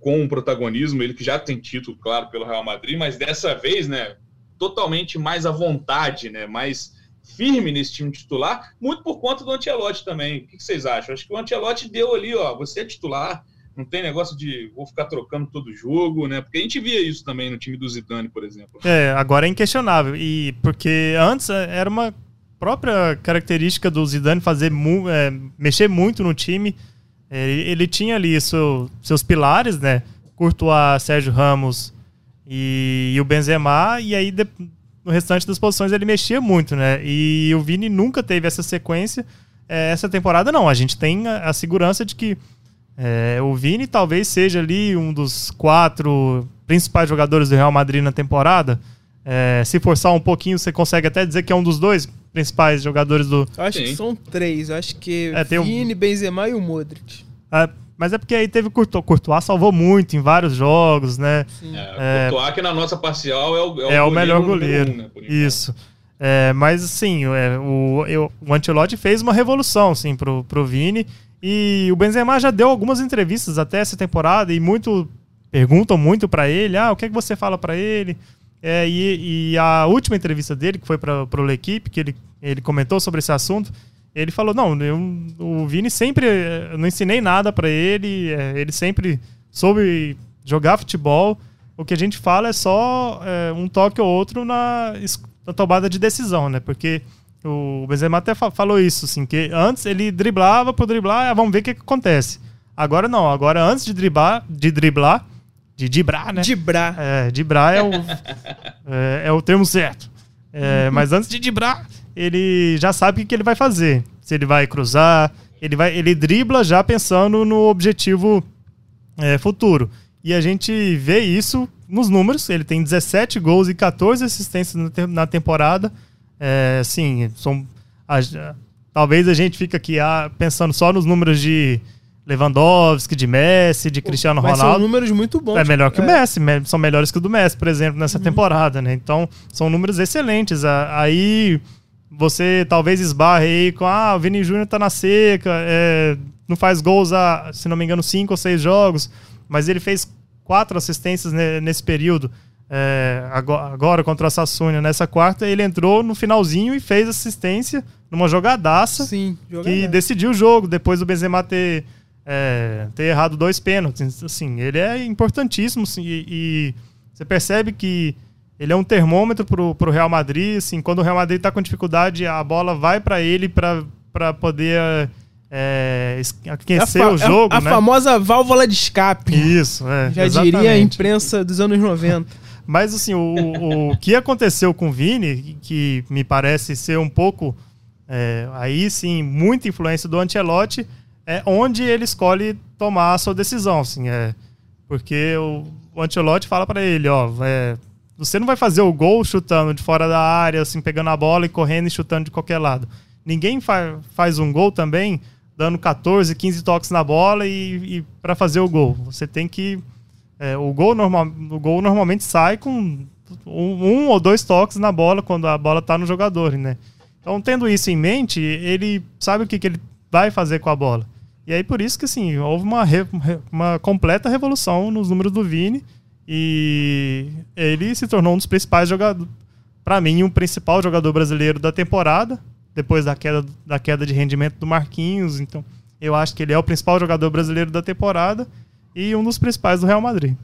com um protagonismo, ele que já tem título, claro, pelo Real Madrid, mas dessa vez, né, totalmente mais à vontade, né? Mais firme nesse time titular, muito por conta do Ancelotti também. O que vocês acham? Acho que o Ancelotti deu ali, ó, você é titular, não tem negócio de vou ficar trocando todo jogo, né? Porque a gente via isso também no time do Zidane, por exemplo. É, agora é inquestionável. E porque antes é, era uma própria característica do Zidane fazer é, mexer muito no time. Ele, ele tinha ali seu, seus pilares, né? Courtois, Sérgio Ramos e, e o Benzema, e aí de, no restante das posições ele mexia muito, né? E o Vini nunca teve essa sequência. É, essa temporada não, a gente tem a, a segurança de que é, o Vini talvez seja ali um dos quatro principais jogadores do Real Madrid na temporada. É, se forçar um pouquinho, você consegue até dizer que é um dos dois principais jogadores do. Eu acho Sim. que são três. Eu acho que é, Vini, o... Benzema e o Modric. É, mas é porque aí teve Courtois. Courtois salvou muito em vários jogos, né? Sim. É, Courtois, que na nossa parcial é o, é o, é o melhor goleiro. Um, né, Isso. É, mas, assim, é, o, eu, o Ancelotti fez uma revolução, assim, pro, pro Vini. E o Benzema já deu algumas entrevistas até essa temporada e muito perguntam muito para ele, ah, o que é que você fala para ele? É, e, e, a última entrevista dele, que foi para o L'Equipe, que ele, ele comentou sobre esse assunto, ele falou, não, eu, o Vini sempre, eu não ensinei nada para ele, é, ele sempre soube jogar futebol, o que a gente fala é só é, um toque ou outro na, na tomada de decisão, né? Porque o Benzema até falou isso, assim, que antes ele driblava por driblar, ah, vamos ver o que, que acontece. Agora não, agora antes de driblar, de driblar, de dibrar, né? Dibrar. É, dibrar é o, [laughs] é, é, o termo certo. É, mas antes de dibrar, ele já sabe o que, ele vai fazer. Se ele vai cruzar, ele vai, ele dribla já pensando no objetivo é, futuro. E a gente vê isso nos números. Ele tem 17 gols e 14 assistências na temporada. É, assim, são, a, talvez a gente fique aqui ah, pensando só nos números de Lewandowski, de Messi, de Cristiano Mas Ronaldo. São números muito bons. É melhor que é. o Messi, são melhores que o do Messi, por exemplo, nessa uhum. temporada, né? Então, são números excelentes. Aí você talvez esbarre aí com ah, o Vini Júnior tá na seca, é, não faz gols há, se não me engano, cinco ou seis jogos, mas ele fez quatro assistências nesse período é, agora, contra o Sassuolo, nessa quarta, ele entrou no finalzinho e fez assistência numa jogadaça Sim, que decidiu o jogo, depois do Benzema ter, é, ter errado dois pênaltis. Assim, ele é importantíssimo e, e, você percebe que ele é um termômetro pro, pro Real Madrid. Assim, quando o Real Madrid está com dificuldade, a bola vai para ele para poder é, aquecer é o jogo. É a, a né? famosa válvula de escape. Isso, é. Já exatamente. diria a imprensa dos anos 90. Mas assim, o, o que aconteceu com o Vini, que me parece ser um pouco, é, aí sim, muita influência do Ancelotti, é onde ele escolhe tomar a sua decisão. Assim, é, porque o, o Ancelotti fala para ele, ó, é, você não vai fazer o gol chutando de fora da área, assim, pegando a bola e correndo e chutando de qualquer lado. Ninguém fa faz um gol também dando 14, 15 toques na bola e, e para fazer o gol. Você tem que é, o, gol normal, o gol normalmente sai com um, um, ou dois toques na bola quando a bola está no jogador, né? Então, tendo isso em mente, ele sabe o que, que ele vai fazer com a bola. E aí por isso que assim, houve uma, re, uma completa revolução nos números do Vini e ele se tornou um dos principais jogadores, para mim, o um principal jogador brasileiro da temporada, depois da queda, da queda de rendimento do Marquinhos, então eu acho que ele é o principal jogador brasileiro da temporada e um dos principais do Real Madrid.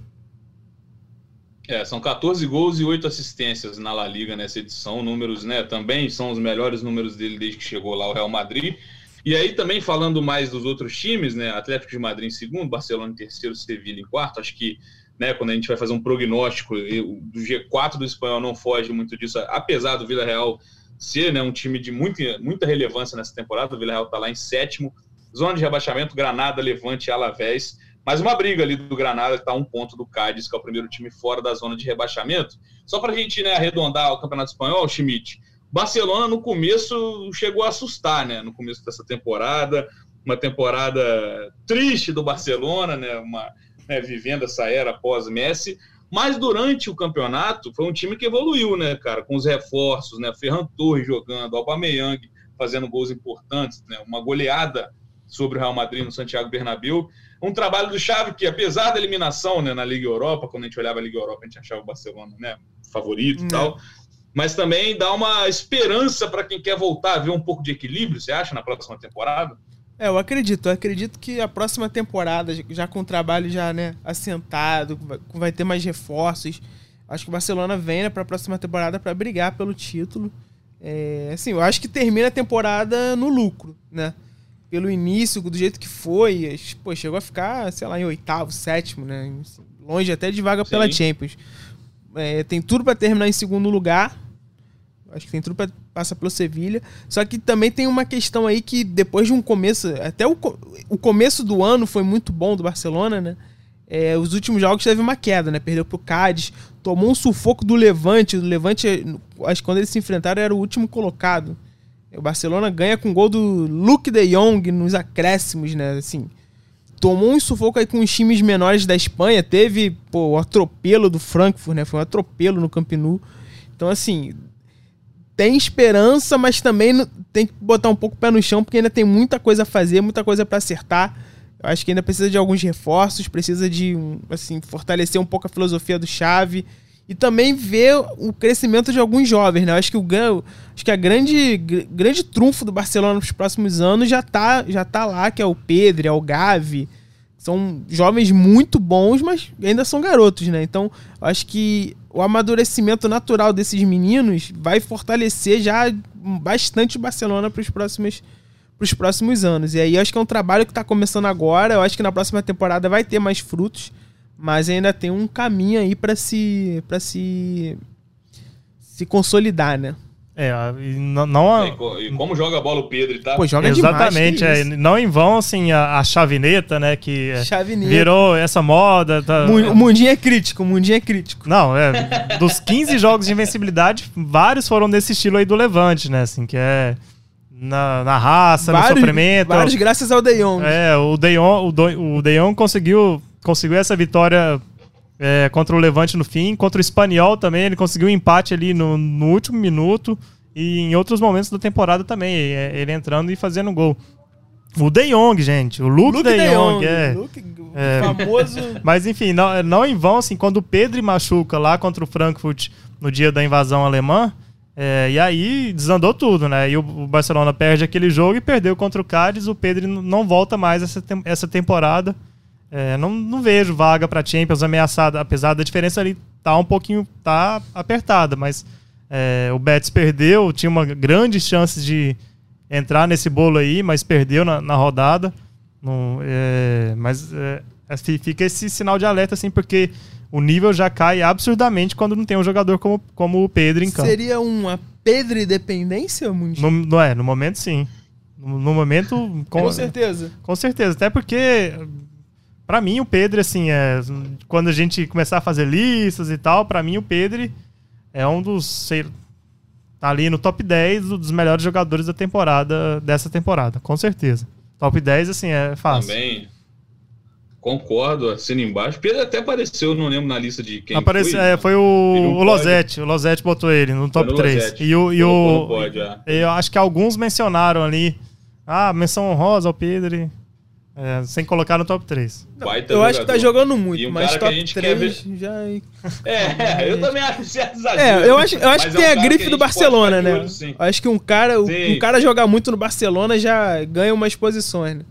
É, são 14 gols e 8 assistências na La Liga nessa edição, números, né, também são os melhores números dele desde que chegou lá o Real Madrid. E aí também falando mais dos outros times, né, Atlético de Madrid em segundo, Barcelona em terceiro, Sevilla em quarto, acho que, né, quando a gente vai fazer um prognóstico, do G4 do espanhol não foge muito disso, apesar do Vila Real ser, né, um time de muita, muita relevância nessa temporada, o Vila Real está lá em sétimo, zona de rebaixamento, Granada, Levante e Alavés, mas uma briga ali do Granada está um ponto do Cádiz, que é o primeiro time fora da zona de rebaixamento. Só para a gente né, arredondar o Campeonato Espanhol, Schmidt, Barcelona no começo chegou a assustar, né? No começo dessa temporada, uma temporada triste do Barcelona, né? Uma, né, vivendo essa era pós-Messi. Mas durante o campeonato foi um time que evoluiu, né, cara? Com os reforços, né? Ferran Torres jogando, Aubameyang fazendo gols importantes, né? Uma goleada sobre o Real Madrid no Santiago Bernabéu. Um trabalho do Xavi que, apesar da eliminação né, na Liga Europa, quando a gente olhava a Liga Europa, a gente achava o Barcelona né, favorito e hum. tal, mas também dá uma esperança para quem quer voltar a ver um pouco de equilíbrio, você acha, na próxima temporada? É, eu acredito. Eu acredito que a próxima temporada, já com o trabalho já né, assentado, vai ter mais reforços. Acho que o Barcelona vem né, para a próxima temporada para brigar pelo título. É, assim, eu acho que termina a temporada no lucro, né? pelo início, do jeito que foi, pô, chegou a ficar, sei lá, em oitavo, sétimo, né? Longe até de vaga Sim. pela Champions. É, tem tudo para terminar em segundo lugar. Acho que tem tudo para passar pelo Sevilha. Só que também tem uma questão aí que depois de um começo, até o, o começo do ano foi muito bom do Barcelona, né? É, os últimos jogos teve uma queda, né? Perdeu pro Cádiz, tomou um sufoco do Levante. O Levante, acho que quando eles se enfrentaram, era o último colocado. O Barcelona ganha com o gol do Luke de Jong nos acréscimos, né? Assim, tomou um sufoco aí com os times menores da Espanha. Teve pô, o atropelo do Frankfurt, né? Foi um atropelo no Camp Nou. Então, assim, tem esperança, mas também tem que botar um pouco o pé no chão, porque ainda tem muita coisa a fazer, muita coisa para acertar. Eu acho que ainda precisa de alguns reforços, precisa de, assim, fortalecer um pouco a filosofia do Xavi e também ver o crescimento de alguns jovens, né? Eu acho que o acho que a grande grande trunfo do Barcelona nos próximos anos já tá já tá lá, que é o Pedro, é o Gavi. São jovens muito bons, mas ainda são garotos, né? Então, acho que o amadurecimento natural desses meninos vai fortalecer já bastante o Barcelona para os próximos para os próximos anos. E aí acho que é um trabalho que está começando agora. Eu acho que na próxima temporada vai ter mais frutos mas ainda tem um caminho aí para se para se se consolidar, né? É, e não, não e, como joga a bola o Pedro, tá? Pô, joga Exatamente, demais, é, não em vão assim a, a chavineta, né, que é, chavineta. virou essa moda, tá... O mundinho é crítico, o mundinho é crítico. Não, é, dos 15 jogos de invencibilidade, vários foram desse estilo aí do Levante, né, assim, que é na, na raça, vários, no sofrimento. Vários graças ao De Jong. É, o De Jong, o, o De Jong conseguiu conseguiu essa vitória é, contra o Levante no fim. Contra o Espanhol também, ele conseguiu um empate ali no, no último minuto. E em outros momentos da temporada também, é, ele entrando e fazendo gol. O De Jong, gente. O Luke, Luke De, de Jong, é. Luke, é. famoso. [laughs] Mas enfim, não, não em vão, assim, quando o Pedro machuca lá contra o Frankfurt no dia da invasão alemã, é, e aí desandou tudo, né? E o, o, Barcelona perde aquele jogo e perdeu contra o Cádiz. O Pedro não volta mais essa, essa temporada. É, não, não vejo vaga para Champions ameaçada, apesar da diferença ali tá um pouquinho tá apertada, mas é, o Betis perdeu, tinha uma grande chance de entrar nesse bolo aí, mas perdeu na, na rodada. Não, é, mas é, é fica esse sinal de alerta assim, porque o nível já cai absurdamente quando não tem um jogador como, como o Pedro em campo. Seria uma Pedro dependência, Mundial? No, no, é, no momento sim. No, no momento. Com, com certeza. Com certeza. Até porque para mim, o Pedro, assim, é, quando a gente começar a fazer listas e tal, para mim, o Pedro é um dos. Sei, tá ali no top 10 dos melhores jogadores da temporada, dessa temporada, com certeza. Top 10, assim, é fácil. Também. Concordo, assino embaixo. Pedro até apareceu, não lembro na lista de quem Aparece, foi. É, foi o, o Lozete. O Lozete botou ele no top 3. E o. E o pode, é. Eu acho que alguns mencionaram ali. Ah, menção honrosa ao Pedro. É, sem colocar no top 3. Baita eu acho que tá jogando muito, um mas top 3 já. É, [laughs] eu também acho certo exagero. É, eu acho, eu acho que tem é um a grife do Barcelona, né? Olho, acho que um cara, um cara jogar muito no Barcelona já ganha umas posições, né?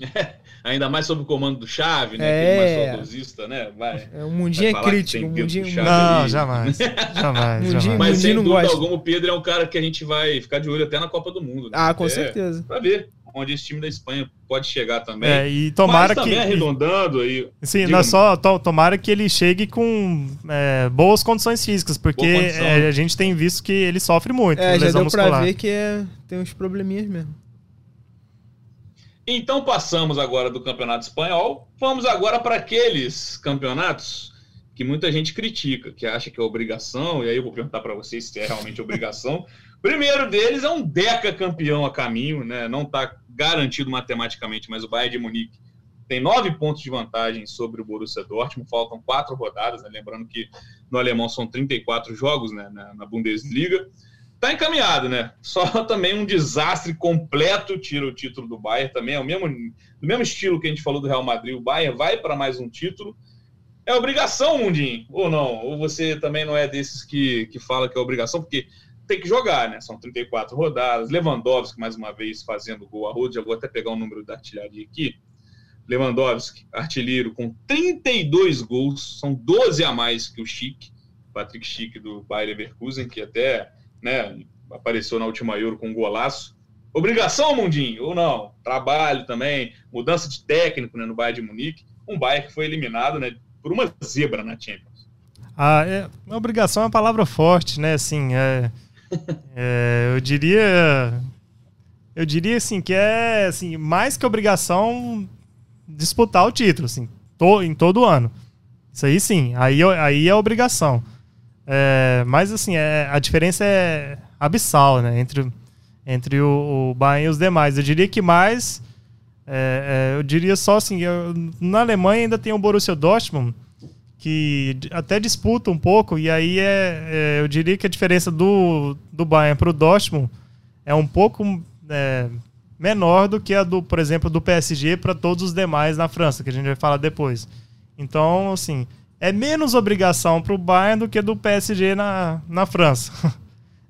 [laughs] Ainda mais sob o comando do Chave, né? É. mais saudosista, né? Vai, é, o mundinho é crítico. Um mundinho... Não, ali. jamais. jamais, [laughs] mundinho, jamais. Mas sem dúvida alguma, o Pedro é um cara que a gente vai ficar de olho até na Copa do Mundo. Né? Ah, com é, certeza. Pra ver onde esse time da Espanha pode chegar também. É, e tomara Mas também que. arredondando aí. Sim, não é só. To, tomara que ele chegue com é, boas condições físicas, porque é, a gente tem visto que ele sofre muito. É, já deu muscular. pra ver que é, tem uns probleminhas mesmo. Então passamos agora do campeonato espanhol. Vamos agora para aqueles campeonatos que muita gente critica, que acha que é obrigação, e aí eu vou perguntar para vocês se é realmente obrigação. [laughs] Primeiro deles é um deca campeão a caminho, né? Não está garantido matematicamente, mas o Bayern de Munique tem nove pontos de vantagem sobre o Borussia Dortmund, faltam quatro rodadas, né? lembrando que no alemão são 34 jogos né? na, na Bundesliga. Está encaminhado, né? Só [laughs] também um desastre completo tira o título do Bayern também, é o mesmo, do mesmo estilo que a gente falou do Real Madrid, o Bayern vai para mais um título. É obrigação, Mundinho, ou não? Ou você também não é desses que, que fala que é obrigação, porque tem que jogar, né? São 34 rodadas. Lewandowski, mais uma vez, fazendo gol a roda. Já vou até pegar o número da artilharia aqui. Lewandowski, artilheiro, com 32 gols. São 12 a mais que o Chic, Patrick Chic do Bayer Leverkusen, que até né, apareceu na última Euro com um golaço. Obrigação, Mundinho, ou não? Trabalho também, mudança de técnico né, no Bayern de Munique. Um Bayern que foi eliminado né, por uma zebra na Champions. Ah, é, obrigação é uma palavra forte, né? Assim, é, [laughs] é, eu diria. Eu diria assim que é assim, mais que obrigação disputar o título, assim, to, em todo ano. Isso aí sim, aí, aí é obrigação. É, mas assim, é, a diferença é abissal, né? Entre, entre o, o Bayern e os demais. Eu diria que mais. É, é, eu diria só assim, eu, na Alemanha ainda tem o Borussia Dortmund, que até disputa um pouco, e aí é, é eu diria que a diferença do, do Bayern para o Dortmund é um pouco é, menor do que a do, por exemplo, do PSG para todos os demais na França, que a gente vai falar depois. Então, assim, é menos obrigação para o Bayern do que do PSG na, na França. [laughs]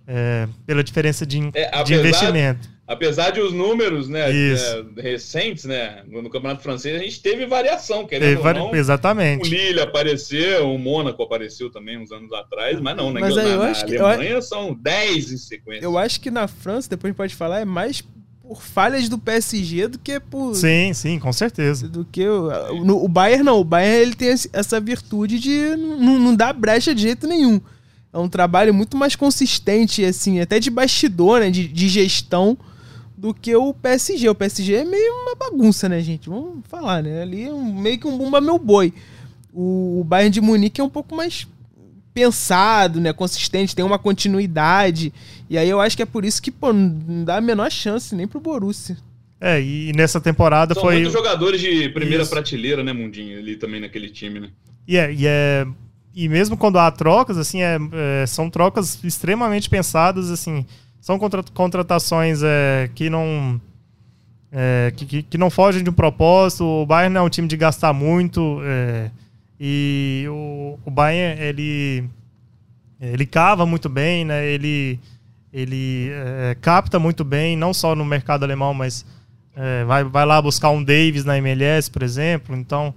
É, pela diferença de, é, de investimento. Apesar de os números né, é, recentes, né, no Campeonato Francês, a gente teve variação, querendo teve, não, Exatamente. O Lille apareceu, o Mônaco apareceu também uns anos atrás, mas não, né, mas na, na, na Alemanha eu, são 10 em sequência. Eu acho que na França, depois a gente pode falar, é mais por falhas do PSG do que por. Sim, sim, com certeza. Do que o, no, o Bayern não. O Bayern ele tem essa virtude de não, não dar brecha de jeito nenhum. É um trabalho muito mais consistente, assim, até de bastidor, né? De, de gestão do que o PSG. O PSG é meio uma bagunça, né, gente? Vamos falar, né? Ali é um, meio que um bumba meu boi. O, o Bayern de Munique é um pouco mais pensado, né, consistente, tem uma continuidade. E aí eu acho que é por isso que, pô, não dá a menor chance nem pro Borussia. É, e nessa temporada São foi. muitos jogadores de primeira isso. prateleira, né, Mundinho, ali também naquele time, né? E é, e é. E mesmo quando há trocas, assim, é, é são trocas extremamente pensadas, assim. São contra, contratações é, que não. É, que, que, não fogem de um propósito. O Bayern é um time de gastar muito. É, e o, o Bayern, ele, ele cava muito bem, né? Ele, ele é, capta muito bem, não só no mercado alemão, mas é, vai, vai lá buscar um Davis na MLS, por exemplo. Então,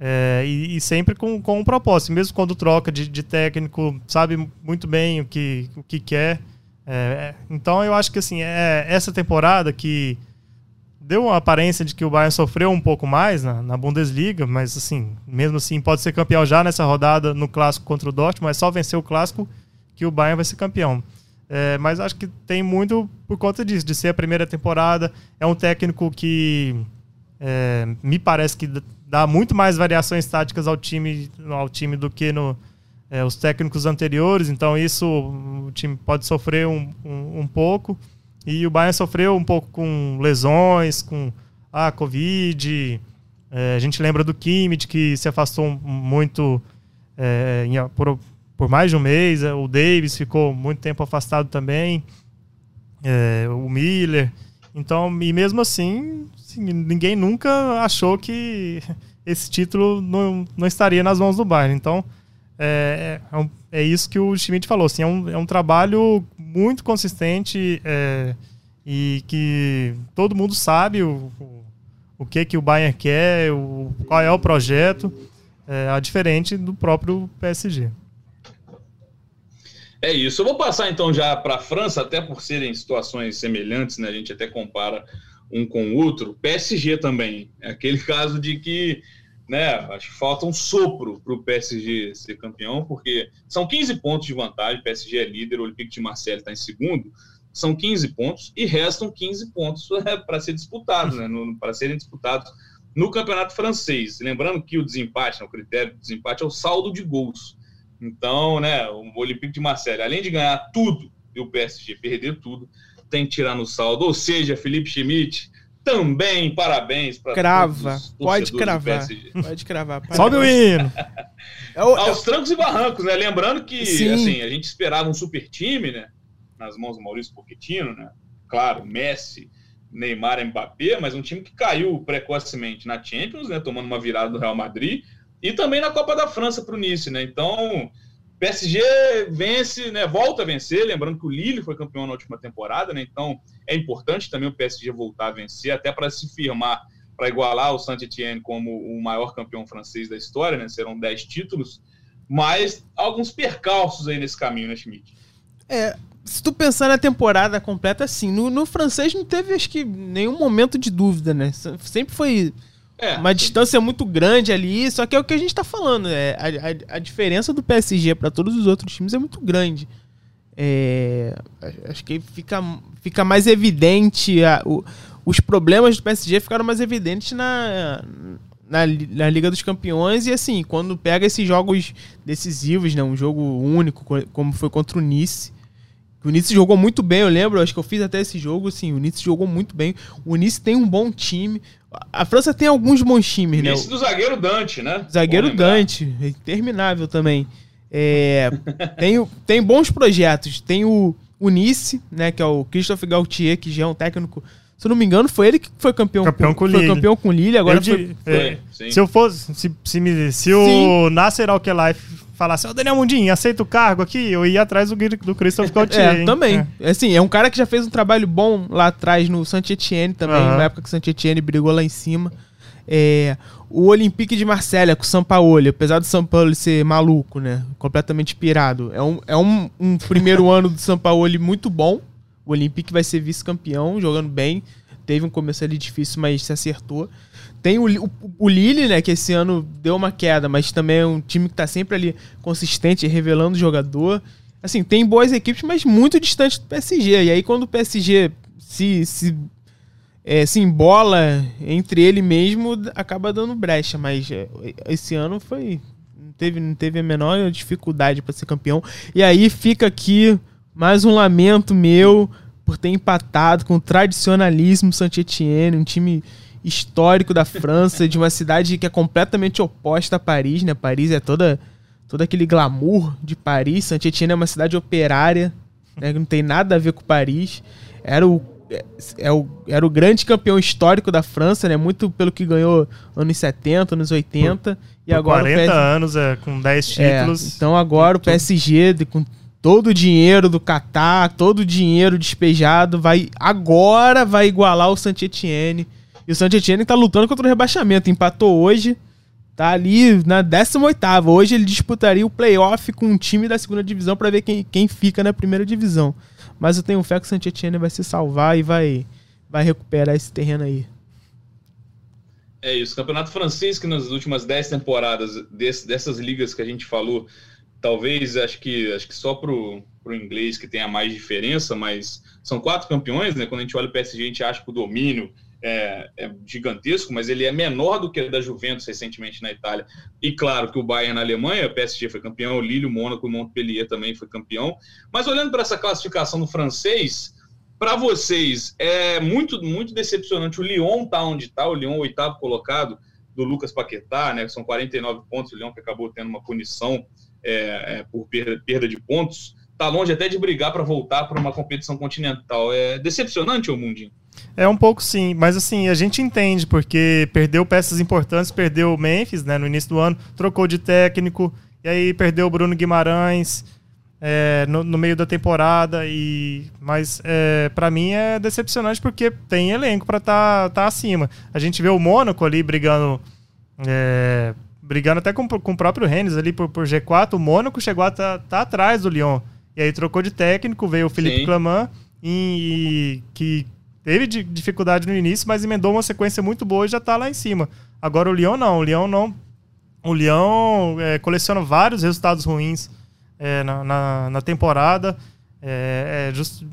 é, e, e, sempre com, com um propósito. Mesmo quando troca de, de técnico, sabe muito bem o que, o que quer. É, é, então, eu acho que assim, é essa temporada que deu uma aparência de que o Bayern sofreu um pouco mais na, na, Bundesliga, mas assim, mesmo assim pode ser campeão já nessa rodada no clássico contra o Dortmund, é só vencer o clássico que o Bayern vai ser campeão. É, mas acho que tem muito por conta disso, de ser a primeira temporada. É um técnico que é, me parece que dá muito mais variações táticas ao time, ao time do que no, é, os técnicos anteriores, então isso o time pode sofrer um, um, um pouco. E o Bayern sofreu um pouco com lesões, com a ah, Covid. É, a gente lembra do Kimmich, que se afastou muito é, em, por, por mais de um mês. É, o Davis ficou muito tempo afastado também. É, o Miller. Então, e mesmo assim, ninguém nunca achou que [laughs] esse título não, não estaria nas mãos do Bayern. Então, é, é, é isso que o Schmidt falou. Assim, é, um, é um trabalho muito consistente é, e que todo mundo sabe o, o, que, que o Bayern quer, o, qual é o projeto, é, diferente do próprio PSG. É isso. Eu vou passar então já para a França, até por serem situações semelhantes, né? A gente até compara um com o outro. PSG também. É aquele [laughs] caso de que, né? Acho que falta um sopro para o PSG ser campeão, porque são 15 pontos de vantagem. PSG é líder, o Olympique de Marseille está em segundo. São 15 pontos e restam 15 pontos [laughs] é, para ser disputados, né? Para serem disputados no campeonato francês. Lembrando que o desempate, né, o critério do desempate é o saldo de gols. Então, né, o Olympique de Marseille, além de ganhar tudo e o PSG perder tudo, tem que tirar no saldo. Ou seja, Felipe Schmidt, também parabéns para Crava, pode cravar. Pode [laughs] cravar. Parabéns. Sobe o hino. [laughs] É Aos trancos e barrancos, né? Lembrando que assim, a gente esperava um super time, né? Nas mãos do Maurício Pochettino, né? Claro, Messi, Neymar, Mbappé, mas um time que caiu precocemente na Champions, né? Tomando uma virada do Real Madrid e também na Copa da França para o Nice, né? Então, PSG vence, né? Volta a vencer, lembrando que o Lille foi campeão na última temporada, né? Então, é importante também o PSG voltar a vencer, até para se firmar, para igualar o Saint-Etienne como o maior campeão francês da história, né? Serão 10 títulos, mas alguns percalços aí nesse caminho, né, Schmidt? É, se tu pensar na temporada completa, assim, no, no francês não teve, acho que, nenhum momento de dúvida, né? Sempre foi é, uma distância muito grande ali, só que é o que a gente está falando. É, a, a, a, diferença do PSG para todos os outros times é muito grande. É, acho que fica, fica mais evidente. A, o, os problemas do PSG ficaram mais evidentes na, na, na, Liga dos Campeões. E assim, quando pega esses jogos decisivos, né, um jogo único, como foi contra o Nice. O Nice jogou muito bem, eu lembro, acho que eu fiz até esse jogo, assim, o Nice jogou muito bem. O Nice tem um bom time. A França tem alguns bons times, né? Esse do zagueiro Dante, né? Zagueiro Dante, interminável também. É, [laughs] tem, tem bons projetos. Tem o, o Nice, né? Que é o Christophe Gaultier, que já é um técnico. Se eu não me engano, foi ele que foi campeão, campeão com, com foi campeão com Lille. Agora eu foi, é, se eu fosse, se, se, me, se o Nasser Al-Khelaifi falasse, ô Daniel Mundinho, aceita o cargo aqui, eu ia atrás do, do Christophe [laughs] Gaultier. É, também. É. Assim, é um cara que já fez um trabalho bom lá atrás no Saint-Etienne também, uhum. na época que o Saint-Etienne brigou lá em cima. É, o Olympique de Marselha com o São Paulo, apesar do São Paulo ser maluco, né? Completamente pirado. É um, é um, um primeiro [laughs] ano do São Paulo muito bom. O Olympique vai ser vice-campeão, jogando bem. Teve um começo ali difícil, mas se acertou. Tem o, o, o Lille, né, que esse ano deu uma queda, mas também é um time que tá sempre ali consistente, revelando jogador. Assim, tem boas equipes, mas muito distante do PSG. E aí, quando o PSG se, se, é, se embola entre ele mesmo, acaba dando brecha. Mas é, esse ano foi. Não teve, não teve a menor dificuldade para ser campeão. E aí fica aqui mais um lamento meu por ter empatado com o tradicionalismo Saint-Etienne, um time histórico da França, de uma cidade que é completamente oposta a Paris, né? Paris é toda todo aquele glamour de Paris. Saint-Étienne é uma cidade operária, né? Que não tem nada a ver com Paris. Era o, é, é o, era o grande campeão histórico da França, né? Muito pelo que ganhou anos 70, anos 80. Por, e por agora 40 PSG, anos, é, com 10 é, títulos. É, então agora o PSG, com todo o dinheiro do Qatar, todo o dinheiro despejado, vai agora vai igualar o Saint-Étienne e o Saint Etienne tá lutando contra o rebaixamento. Empatou hoje, tá ali na 18 Hoje ele disputaria o playoff com um time da segunda divisão para ver quem, quem fica na primeira divisão. Mas eu tenho fé que o Saint Etienne vai se salvar e vai, vai recuperar esse terreno aí. É isso. Campeonato francês, que nas últimas 10 temporadas desse, dessas ligas que a gente falou, talvez acho que acho que só pro, pro inglês que tenha mais diferença, mas são quatro campeões, né? Quando a gente olha o PSG, a gente acha que o domínio é, é, gigantesco, mas ele é menor do que o da Juventus recentemente na Itália. E claro que o Bayern na Alemanha, o PSG foi campeão, o Lille, o Mônaco, o Montpellier também foi campeão. Mas olhando para essa classificação do francês, para vocês é muito muito decepcionante. O Lyon tá onde está, o Lyon oitavo colocado do Lucas Paquetá, né? São 49 pontos, o Lyon que acabou tendo uma punição é, é, por perda, perda de pontos. Tá longe até de brigar para voltar para uma competição continental. É decepcionante o Mundinho. É um pouco sim, mas assim, a gente entende, porque perdeu peças importantes, perdeu o Memphis, né, no início do ano, trocou de técnico, e aí perdeu o Bruno Guimarães é, no, no, meio da temporada, e mas é, para mim é decepcionante porque tem elenco para estar tá, tá acima. A gente vê o Mônaco ali brigando, é, brigando até com, com o próprio Rennes ali por, por G4, o Mônaco chegou a estar tá, tá atrás do Lyon, e aí trocou de técnico, veio o Felipe Clamant, e, que teve dificuldade no início, mas emendou uma sequência muito boa e já está lá em cima. Agora o Leão não, o Leão não. O Leão é, coleciona vários resultados ruins é, na, na, na, temporada. É, é just,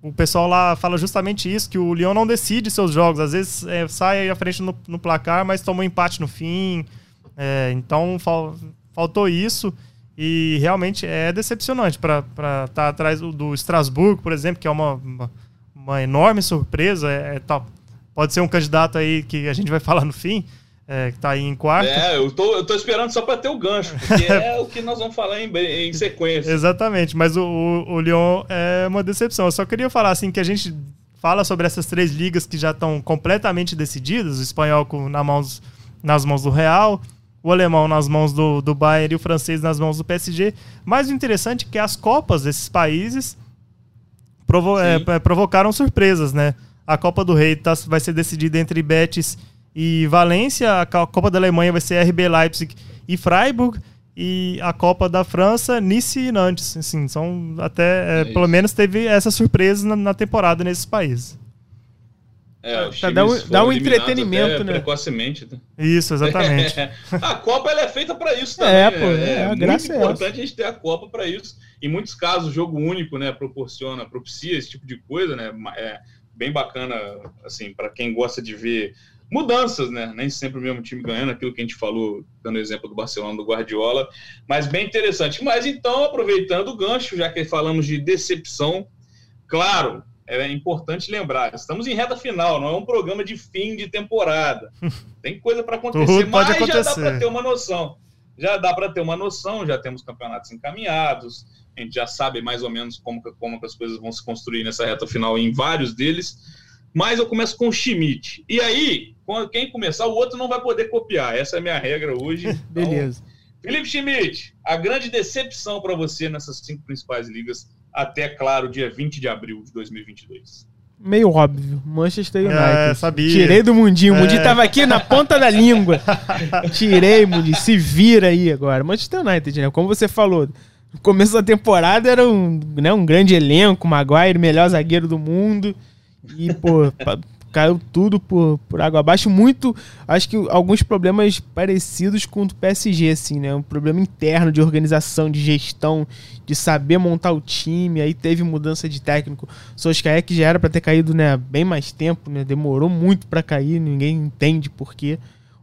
o pessoal lá fala justamente isso, que o Leão não decide seus jogos. Às vezes é, sai à frente no, no, placar, mas toma um empate no fim. É, então fal, faltou isso. E realmente é decepcionante para estar tá atrás do, do Strasbourg, por exemplo, que é uma, uma uma enorme surpresa. É, é, tá, pode ser um candidato aí que a gente vai falar no fim, é, que está aí em quarto. É, eu tô, eu tô esperando só para ter o gancho, porque [laughs] é o que nós vamos falar em, em sequência. Exatamente, mas o, o, o Lyon é uma decepção. Eu só queria falar assim que a gente fala sobre essas três ligas que já estão completamente decididas, o espanhol com, na mãos, nas mãos do Real, o alemão nas mãos do, do Bayern e o francês nas mãos do PSG. Mas o interessante é que as copas desses países provo é, é, provocaram surpresas, né? A Copa do Rei tá, vai ser decidida entre Betis e Valência, a Copa da Alemanha vai ser RB Leipzig e Freiburg, e a Copa da França, Nice e Nantes. Assim, são até, é, é pelo menos teve essa surpresa na, na temporada nesses países. É, tá, dá um, dá um entretenimento, né? Precocemente. Né? Isso, exatamente. [laughs] a Copa ela é feita para isso também. É, pô, é, é, muito é importante a gente ter a Copa para isso. Em muitos casos, o jogo único, né, proporciona, propicia esse tipo de coisa, né? É bem bacana, assim, para quem gosta de ver mudanças, né? Nem sempre o mesmo time ganhando, aquilo que a gente falou, dando exemplo do Barcelona, do Guardiola, mas bem interessante. Mas então, aproveitando o gancho, já que falamos de decepção, claro, é importante lembrar, estamos em reta final, não é um programa de fim de temporada. [laughs] Tem coisa para acontecer, mas acontecer. já dá para ter uma noção. Já dá para ter uma noção, já temos campeonatos encaminhados, a gente já sabe mais ou menos como, como as coisas vão se construir nessa reta final em vários deles. Mas eu começo com o Schmidt. E aí, quem começar, o outro não vai poder copiar. Essa é a minha regra hoje. [laughs] Então, Beleza. Felipe Schmidt, a grande decepção para você nessas cinco principais ligas até, claro, dia 20 de abril de 2022? Meio óbvio, Manchester é, United. É, sabia. Tirei do mundinho, o mundinho é. tava aqui na ponta da língua. [laughs] Tirei, mundinho, se vira aí agora. Manchester United, né? Como você falou, no começo da temporada era um, né, um grande elenco, Maguire, melhor zagueiro do mundo. E, pô, caiu tudo por, por água abaixo. Muito, acho que alguns problemas parecidos com o do PSG, assim, né? Um problema interno de organização, de gestão, de saber montar o time. Aí teve mudança de técnico. Solskjaer, que já era para ter caído, né, bem mais tempo, né? Demorou muito para cair, ninguém entende por quê.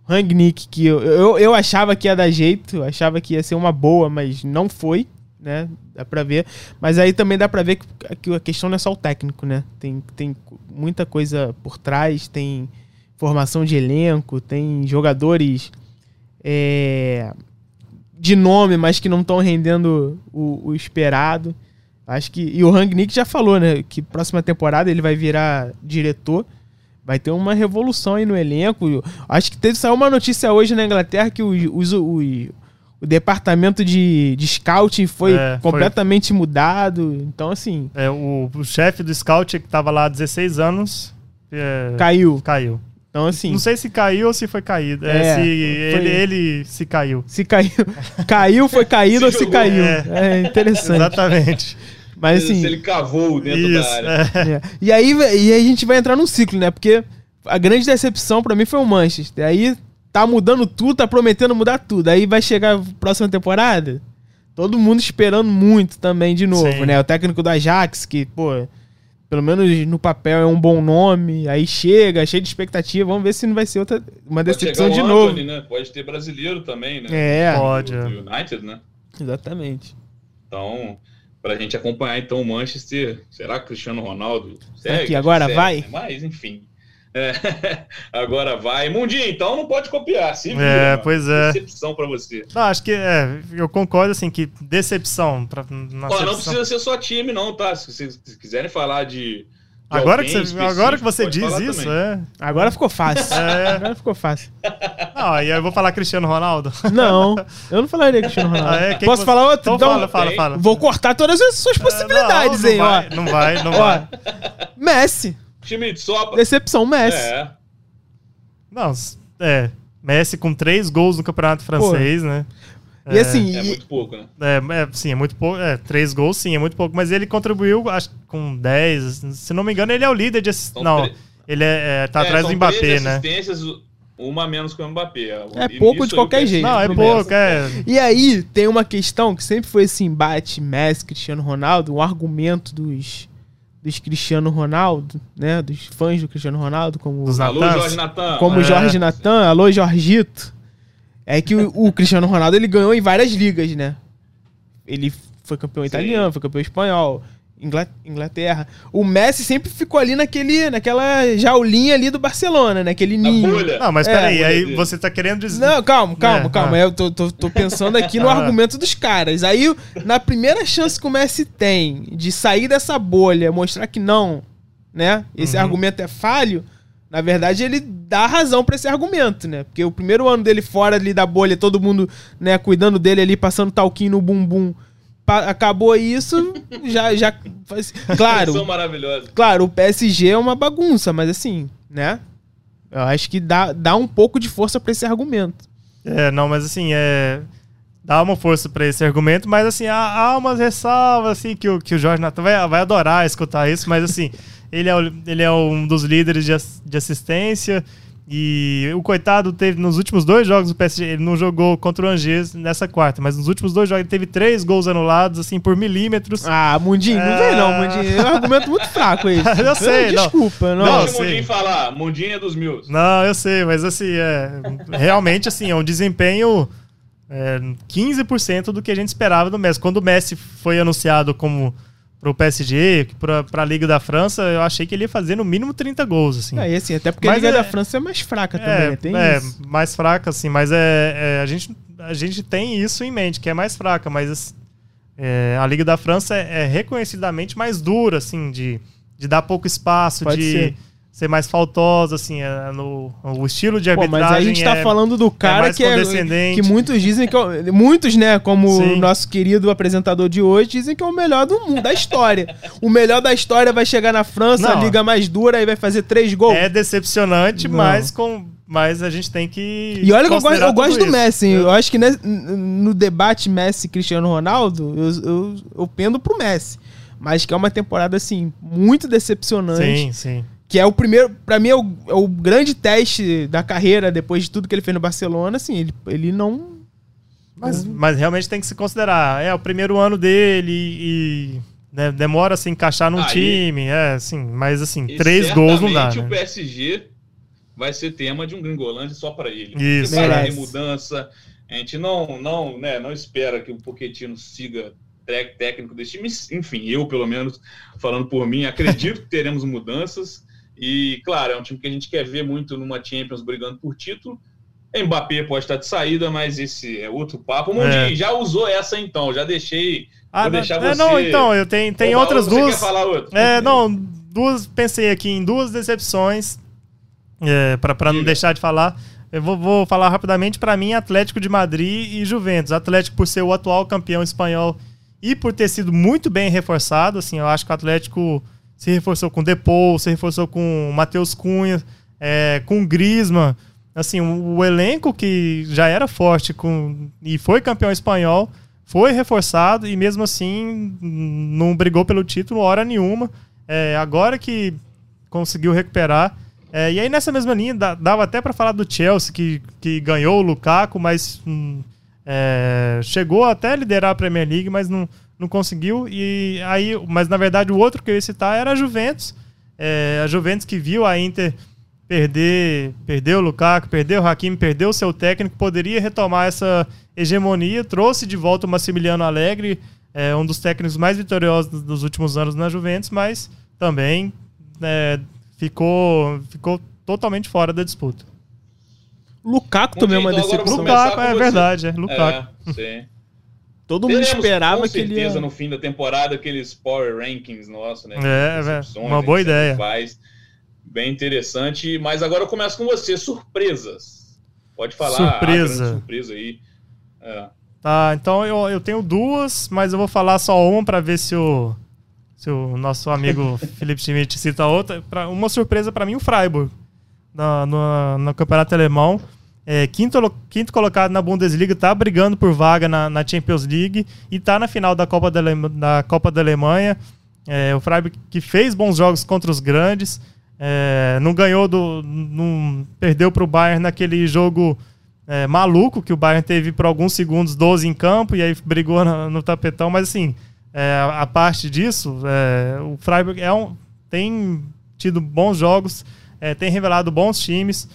Rangnick, que eu, eu, eu achava que ia dar jeito, achava que ia ser uma boa, mas não foi né? Dá pra ver. Mas aí também dá pra ver que, a questão não é só o técnico, né? Tem, tem muita coisa por trás, tem formação de elenco, tem jogadores é, de nome, mas que não estão rendendo o, o, esperado. Acho que. E o Rangnick já falou, né? Que próxima temporada ele vai virar diretor. Vai ter uma revolução aí no elenco. Acho que teve saiu uma notícia hoje na Inglaterra que os, os, os o departamento de, de scouting foi é, completamente foi... mudado. Então, assim. É, o, o chefe do scout que estava lá há 16 anos. É, caiu. Caiu. Então, assim. Não sei se caiu ou se foi caído. É, é se foi... ele, ele se caiu. Se caiu. [laughs] caiu, foi caído ou se caiu. É. é, interessante. Exatamente. Mas assim. Se ele cavou dentro isso, da área. É. é. E, aí, e aí a gente vai entrar num ciclo, né? Porque a grande decepção para mim foi o Manchester. Aí tá mudando tudo, tá prometendo mudar tudo. Aí vai chegar a próxima temporada, todo mundo esperando muito também de novo, Sim. né? O técnico do Ajax, que, pô, pelo menos no papel é um bom nome, aí chega, cheio de expectativa, vamos ver se não vai ser outra, uma decepção de novo. Anthony, né? Pode ter brasileiro também, né? É, pode. Do, do United, né? Exatamente. Então, pra gente acompanhar então o Manchester, será que Cristiano Ronaldo segue? Aqui, agora segue, vai? Mas, enfim. É, [laughs] agora vai. Mundinho, então não pode copiar. Se vira, é, mano. pois é. Decepção pra você. Não, acho que é, eu concordo assim que decepção. Pra, Ó, não precisa ser só time, não, tá? Se vocês quiserem falar de, Agora que você, agora que você diz isso, também. é. Agora ficou fácil. É. Agora ficou fácil. Não, aí eu vou falar Cristiano Ronaldo. Não, [laughs] eu não falaria Cristiano Ronaldo. Ah, é? Posso que- falar outro? Então Então, fala, fala, fala. Vou cortar todas as suas possibilidades, não, hein, não ó. vai, Não vai, não Ó, vai. Messi. Time de sopa. Decepção, Messi. É. Não, é. Messi com três gols no Campeonato Francês, né? E assim, É muito pouco, né? É, é, sim, é muito pouco. É, três gols, sim, é muito pouco. Mas ele contribuiu, acho que com 10. Se não me engano, ele é o líder de assist... São Não, ele é, é, tá É, atrás são do Mbappé, três né? assistências, uma a menos que o Mbappé. É E pouco de qualquer jeito. Não, é começa. pouco, é. E aí, tem uma questão que sempre foi esse embate Messi, Cristiano Ronaldo, um argumento dos, dos Cristiano Ronaldo, né? Dos fãs do Cristiano Ronaldo, como, Dos Alô, Natans. Jorge Natan. como É. Jorge Natan, alô Jorgito. É que o, o Cristiano Ronaldo ele ganhou em várias ligas, né? Ele foi campeão Sim. italiano, foi campeão espanhol, Inglaterra. O Messi sempre ficou ali naquele, naquela jaulinha ali do Barcelona, né? Aquele Na ninho. bolha. Não, mas É, peraí, bolha aí dele. você tá querendo dizer. Não, calma, calma, É, calma. ah. Eu tô, tô, tô pensando aqui no [laughs] Ah. argumento dos caras. Aí, na primeira chance que o Messi tem de sair dessa bolha, mostrar que não, né? Esse Uhum. argumento é falho. Na verdade, ele dá razão pra esse argumento, né? Porque o primeiro ano dele fora ali da bolha, todo mundo, né, cuidando dele ali, passando talquinho no bumbum. Acabou isso, já, já. São Claro, maravilhosos. claro, o PSG é uma bagunça, mas assim, né? Eu acho que dá, dá um pouco de força pra esse argumento. É, não, mas assim, é. Dá uma força pra esse argumento, mas assim, há, há umas ressalvas, assim, que o, que o Jorge Natan vai, vai adorar escutar isso, mas assim, [laughs] ele é, o- ele é um dos líderes de, de assistência. E o coitado teve nos últimos dois jogos do PSG, ele não jogou contra o Angers nessa quarta, mas nos últimos dois jogos ele teve três gols anulados, assim, por milímetros. Ah, Mundinho, não É. vem não, Mundinho. É um argumento muito fraco esse. [laughs] Eu sei, não. Desculpa, não. Não, Deixa o sim. Mundinho falar. Mundinho é dos meus. Não, eu sei, mas assim, é, realmente assim, é um desempenho é, 15% do que a gente esperava do Messi. Quando o Messi foi anunciado como pro PSG, pra, pra Liga da França, eu achei que ele ia fazer no mínimo 30 gols, assim. É, e assim, até porque a Mas Liga é- da França é mais fraca também, É, né? Tem é, isso. mais fraca, assim, mas é, é, a, gente, a gente tem isso em mente, que é mais fraca, mas assim, é, a Liga da França é, é reconhecidamente mais dura, assim, de, de dar pouco espaço, Pode de ser. Ser. mais faltosa, assim, é, no, o estilo de Pô, arbitragem mas aí a gente tá é- falando do cara mais que é. Que muitos dizem que. é Muitos, né, como Sim. o nosso querido apresentador de hoje, dizem que é o melhor do mundo, da história. o melhor da história vai chegar na França, Não. a liga mais dura, e vai fazer três gols. É decepcionante, Não. mas, com, mas a gente tem que. E olha que eu gosto, eu gosto do. Messi. hein? Eu acho que no debate Messi-Cristiano Ronaldo, eu, eu, eu pendo pro Messi. Mas que é uma temporada, assim, muito decepcionante. Sim, sim. Que é o primeiro, pra mim, é o, é o grande teste da carreira, depois de tudo que ele fez no Barcelona, assim, ele, ele não. Mas, mas realmente tem que se considerar. É o primeiro ano dele e. né, demora a se encaixar num Aí- time. É, assim, mas assim, três gols não dá. certamente o Né? PSG vai ser tema de um Gringolândia só para ele. Isso. Merece. mudança, a gente não, não, né, não espera que o Pochettino siga técnico desse time. Enfim, eu, pelo menos, falando por mim, acredito que teremos mudanças. E, claro, é um time que a gente quer ver muito numa Champions brigando por título. Mbappé pode estar de saída, mas esse é outro papo. É. já usou essa então, já deixei. Ah, vou não, deixar é, você. não, então, eu tenho, tem Ou- outras ou você duas. quer falar outra? É, não, duas. Pensei aqui em duas decepções. É, pra não deixar de falar. Eu vou, vou falar rapidamente. Pra mim, Atlético de Madrid e Juventus. Atlético por ser o atual campeão espanhol e por ter sido muito bem reforçado. Assim, eu acho que o Atlético se reforçou com Depou, se reforçou com Matheus Cunha, é, com Griezmann. Assim, o, o elenco que já era forte com, e foi campeão espanhol foi reforçado e mesmo assim não brigou pelo título hora nenhuma. É, agora que conseguiu recuperar. É, e aí nessa mesma linha, dava até para falar do Chelsea, que, que ganhou o Lukaku, mas hum, é, chegou até a liderar a Premier League, mas não, não conseguiu. E aí, mas na verdade o outro que eu ia citar era a Juventus. É, a Juventus que viu a Inter perder, perder o Lukaku, perder o Hakimi, perder o seu técnico, poderia retomar essa hegemonia, trouxe de volta o Massimiliano Alegre, é, um dos técnicos mais vitoriosos dos- últimos anos na Juventus, mas também é, ficou, ficou totalmente fora da disputa. Lukaku também é uma decepção. Lukaku, é verdade, é Lukaku. É, sim. Todo mundo Teremos, esperava com que ele certeza ia... no fim da temporada aqueles power rankings nossos, né? É, Decepções, uma boa ideia. Faz. Bem interessante, mas agora eu começo com você, surpresas. Pode falar. Surpresa. a grande surpresa aí. É. Tá, então eu, eu tenho duas, mas eu vou falar só uma pra ver se o, se o nosso amigo [laughs] Felipe Schmidt cita outra. Pra, uma surpresa pra mim, o Freiburg, na- no, no campeonato alemão. É, quinto, quinto colocado na Bundesliga, tá brigando por vaga na, na Champions League e tá na final da Copa da, Alema- da, Copa da Alemanha. É, o Freiburg que fez bons jogos contra os grandes, é, não ganhou do. Não, perdeu pro Bayern naquele jogo é, maluco que o Bayern teve por alguns segundos 12 em campo e aí brigou no, no tapetão, mas assim, é, a, parte disso, é, o Freiburg é um, tem tido bons jogos, tem revelado bons times,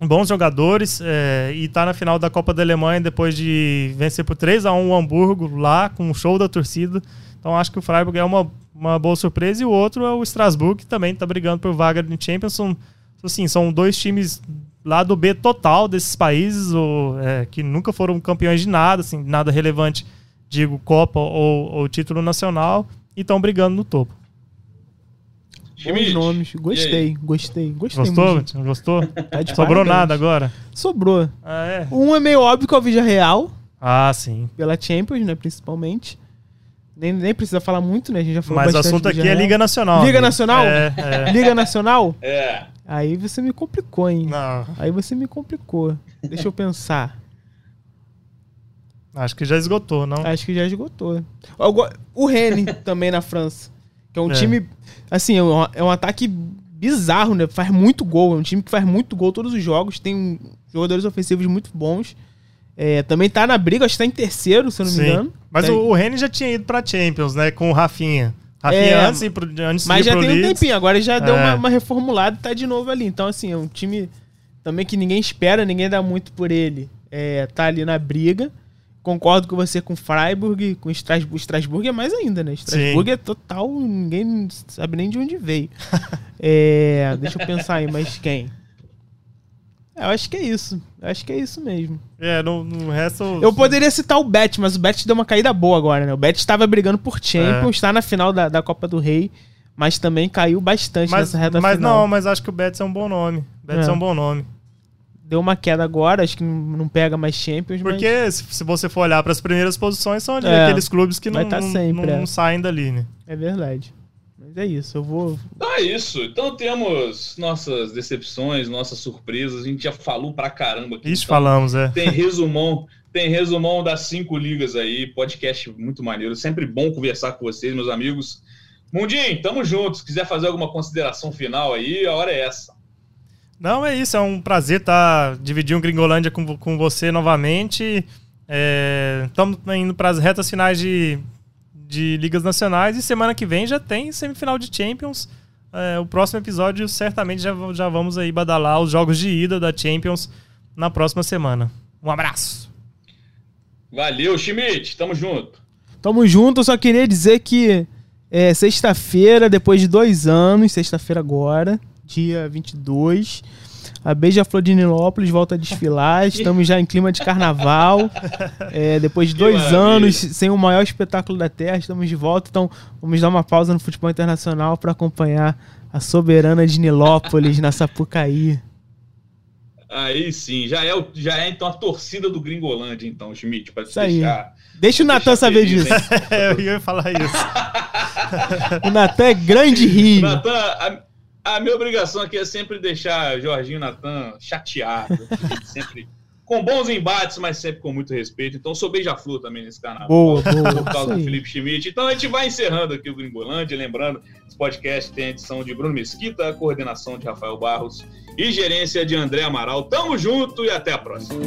bons jogadores é, e tá na final da Copa da Alemanha depois de vencer por 3 a 1 o Hamburgo lá com o show da torcida. Então acho que o Freiburg é uma, uma boa surpresa e o outro é o Strasbourg que também tá brigando por vaga no Champions. São, assim, são dois times lá do B total desses países ou, é, que nunca foram campeões de nada, assim, nada relevante, digo Copa ou, ou título nacional e estão brigando no topo. Bons Schmidt, nomes. e aí? Gostei, gostei, gostei Gostou? muito. Não Gostou? [laughs] Tá de Sobrou parabéns. nada agora? Sobrou. Ah, é? Um é meio óbvio que é o Vídeo Real, Ah, sim. pela Champions, né, principalmente. Nem, nem precisa falar muito, né? A gente já falou Mas o assunto aqui é. Liga Nacional. Liga amigo. Nacional? É, é. Liga Nacional? É. Aí você me complicou, hein? Não, Aí você me complicou. Deixa eu pensar. acho que já esgotou, não? Acho que já esgotou. O Rennes também na França. Que é um É. time. Assim, é um, é um ataque bizarro, né? Faz muito gol. É um time que faz muito gol todos os jogos. Tem um- jogadores ofensivos muito bons. É, também tá na briga, acho que tá em terceiro, se eu não me Sim. engano. Mas Tá o, o Rennes já tinha ido pra Champions, né? Com o Rafinha. Rafinha É, antes, de pro, antes Mas já pro tem um Leeds. tempinho, agora já deu É. uma, uma reformulada e tá de novo ali. Então, assim, é um time também que ninguém espera, ninguém dá muito por ele. É, tá ali na briga. Concordo com você com Freiburg, com o Strasbourg. Strasbourg é mais ainda, né? Strasbourg é total, ninguém sabe nem de onde veio. [laughs] É, deixa eu pensar aí, mas quem? É, Eu acho que é isso. Eu acho que é isso mesmo. É, no, no resto. Eu poderia citar o Bet, mas o Bet deu uma caída boa agora, né? O Bet estava brigando por Champions, está na final da, da Copa do Rei, mas também caiu bastante Mas, nessa reta mas final. não, mas acho que o Betis é um bom nome. Betis é, É. um bom nome. Deu uma queda agora, acho que não pega mais Champions, Porque se, se você for olhar para as primeiras posições, são ali É, aqueles clubes que não, tá não- sempre, não- é. não saem dali, né? mas é verdade. Mas é isso, eu vou... Então é isso. Então temos nossas decepções, nossas surpresas. A gente já falou pra caramba aqui. Isso Então, falamos, é. Tem resumão, tem resumão das cinco ligas aí. Podcast muito maneiro. Sempre bom conversar com vocês, meus amigos. Mundinho, tamo junto. Se quiser fazer alguma consideração final aí, a hora é essa. Não, é isso. É um prazer estar dividir um Gringolândia com, com você novamente. Estamos indo para as retas finais de, de ligas nacionais e semana que vem já tem semifinal de Champions. É, o próximo episódio certamente já, já vamos aí badalar os jogos de ida da Champions na próxima semana. Um abraço. Valeu, Schmidt. Tamo junto. Tamo junto, eu só queria dizer que é, sexta-feira, depois de dois anos, sexta-feira agora, dia 22, a Beija-Flor de Nilópolis volta a desfilar, estamos já em clima de carnaval, é, depois de dois maravilha. anos, sem o maior espetáculo da Terra, estamos de volta, então vamos dar uma pausa no futebol internacional para acompanhar a soberana de Nilópolis na Sapucaí. Aí sim, já é, o- já é então a torcida do Gringolândia, então, Schmidt, pra te deixar. Deixa o Natan saber disso. [laughs] É, eu ia falar isso. [laughs] O Natan é grande rio. Natan, a, a minha obrigação aqui é sempre deixar Jorginho Natan chateado. [laughs] sempre com bons embates, mas sempre com muito respeito. Então, sou beija-flor também nesse canal. Boa, boa. Por causa do. Felipe Schmidt. Então, a gente vai encerrando aqui o Gringolândia. Lembrando, esse podcast tem a edição de Bruno Mesquita, coordenação de Rafael Barros e gerência de André Amaral. Tamo junto e até a próxima.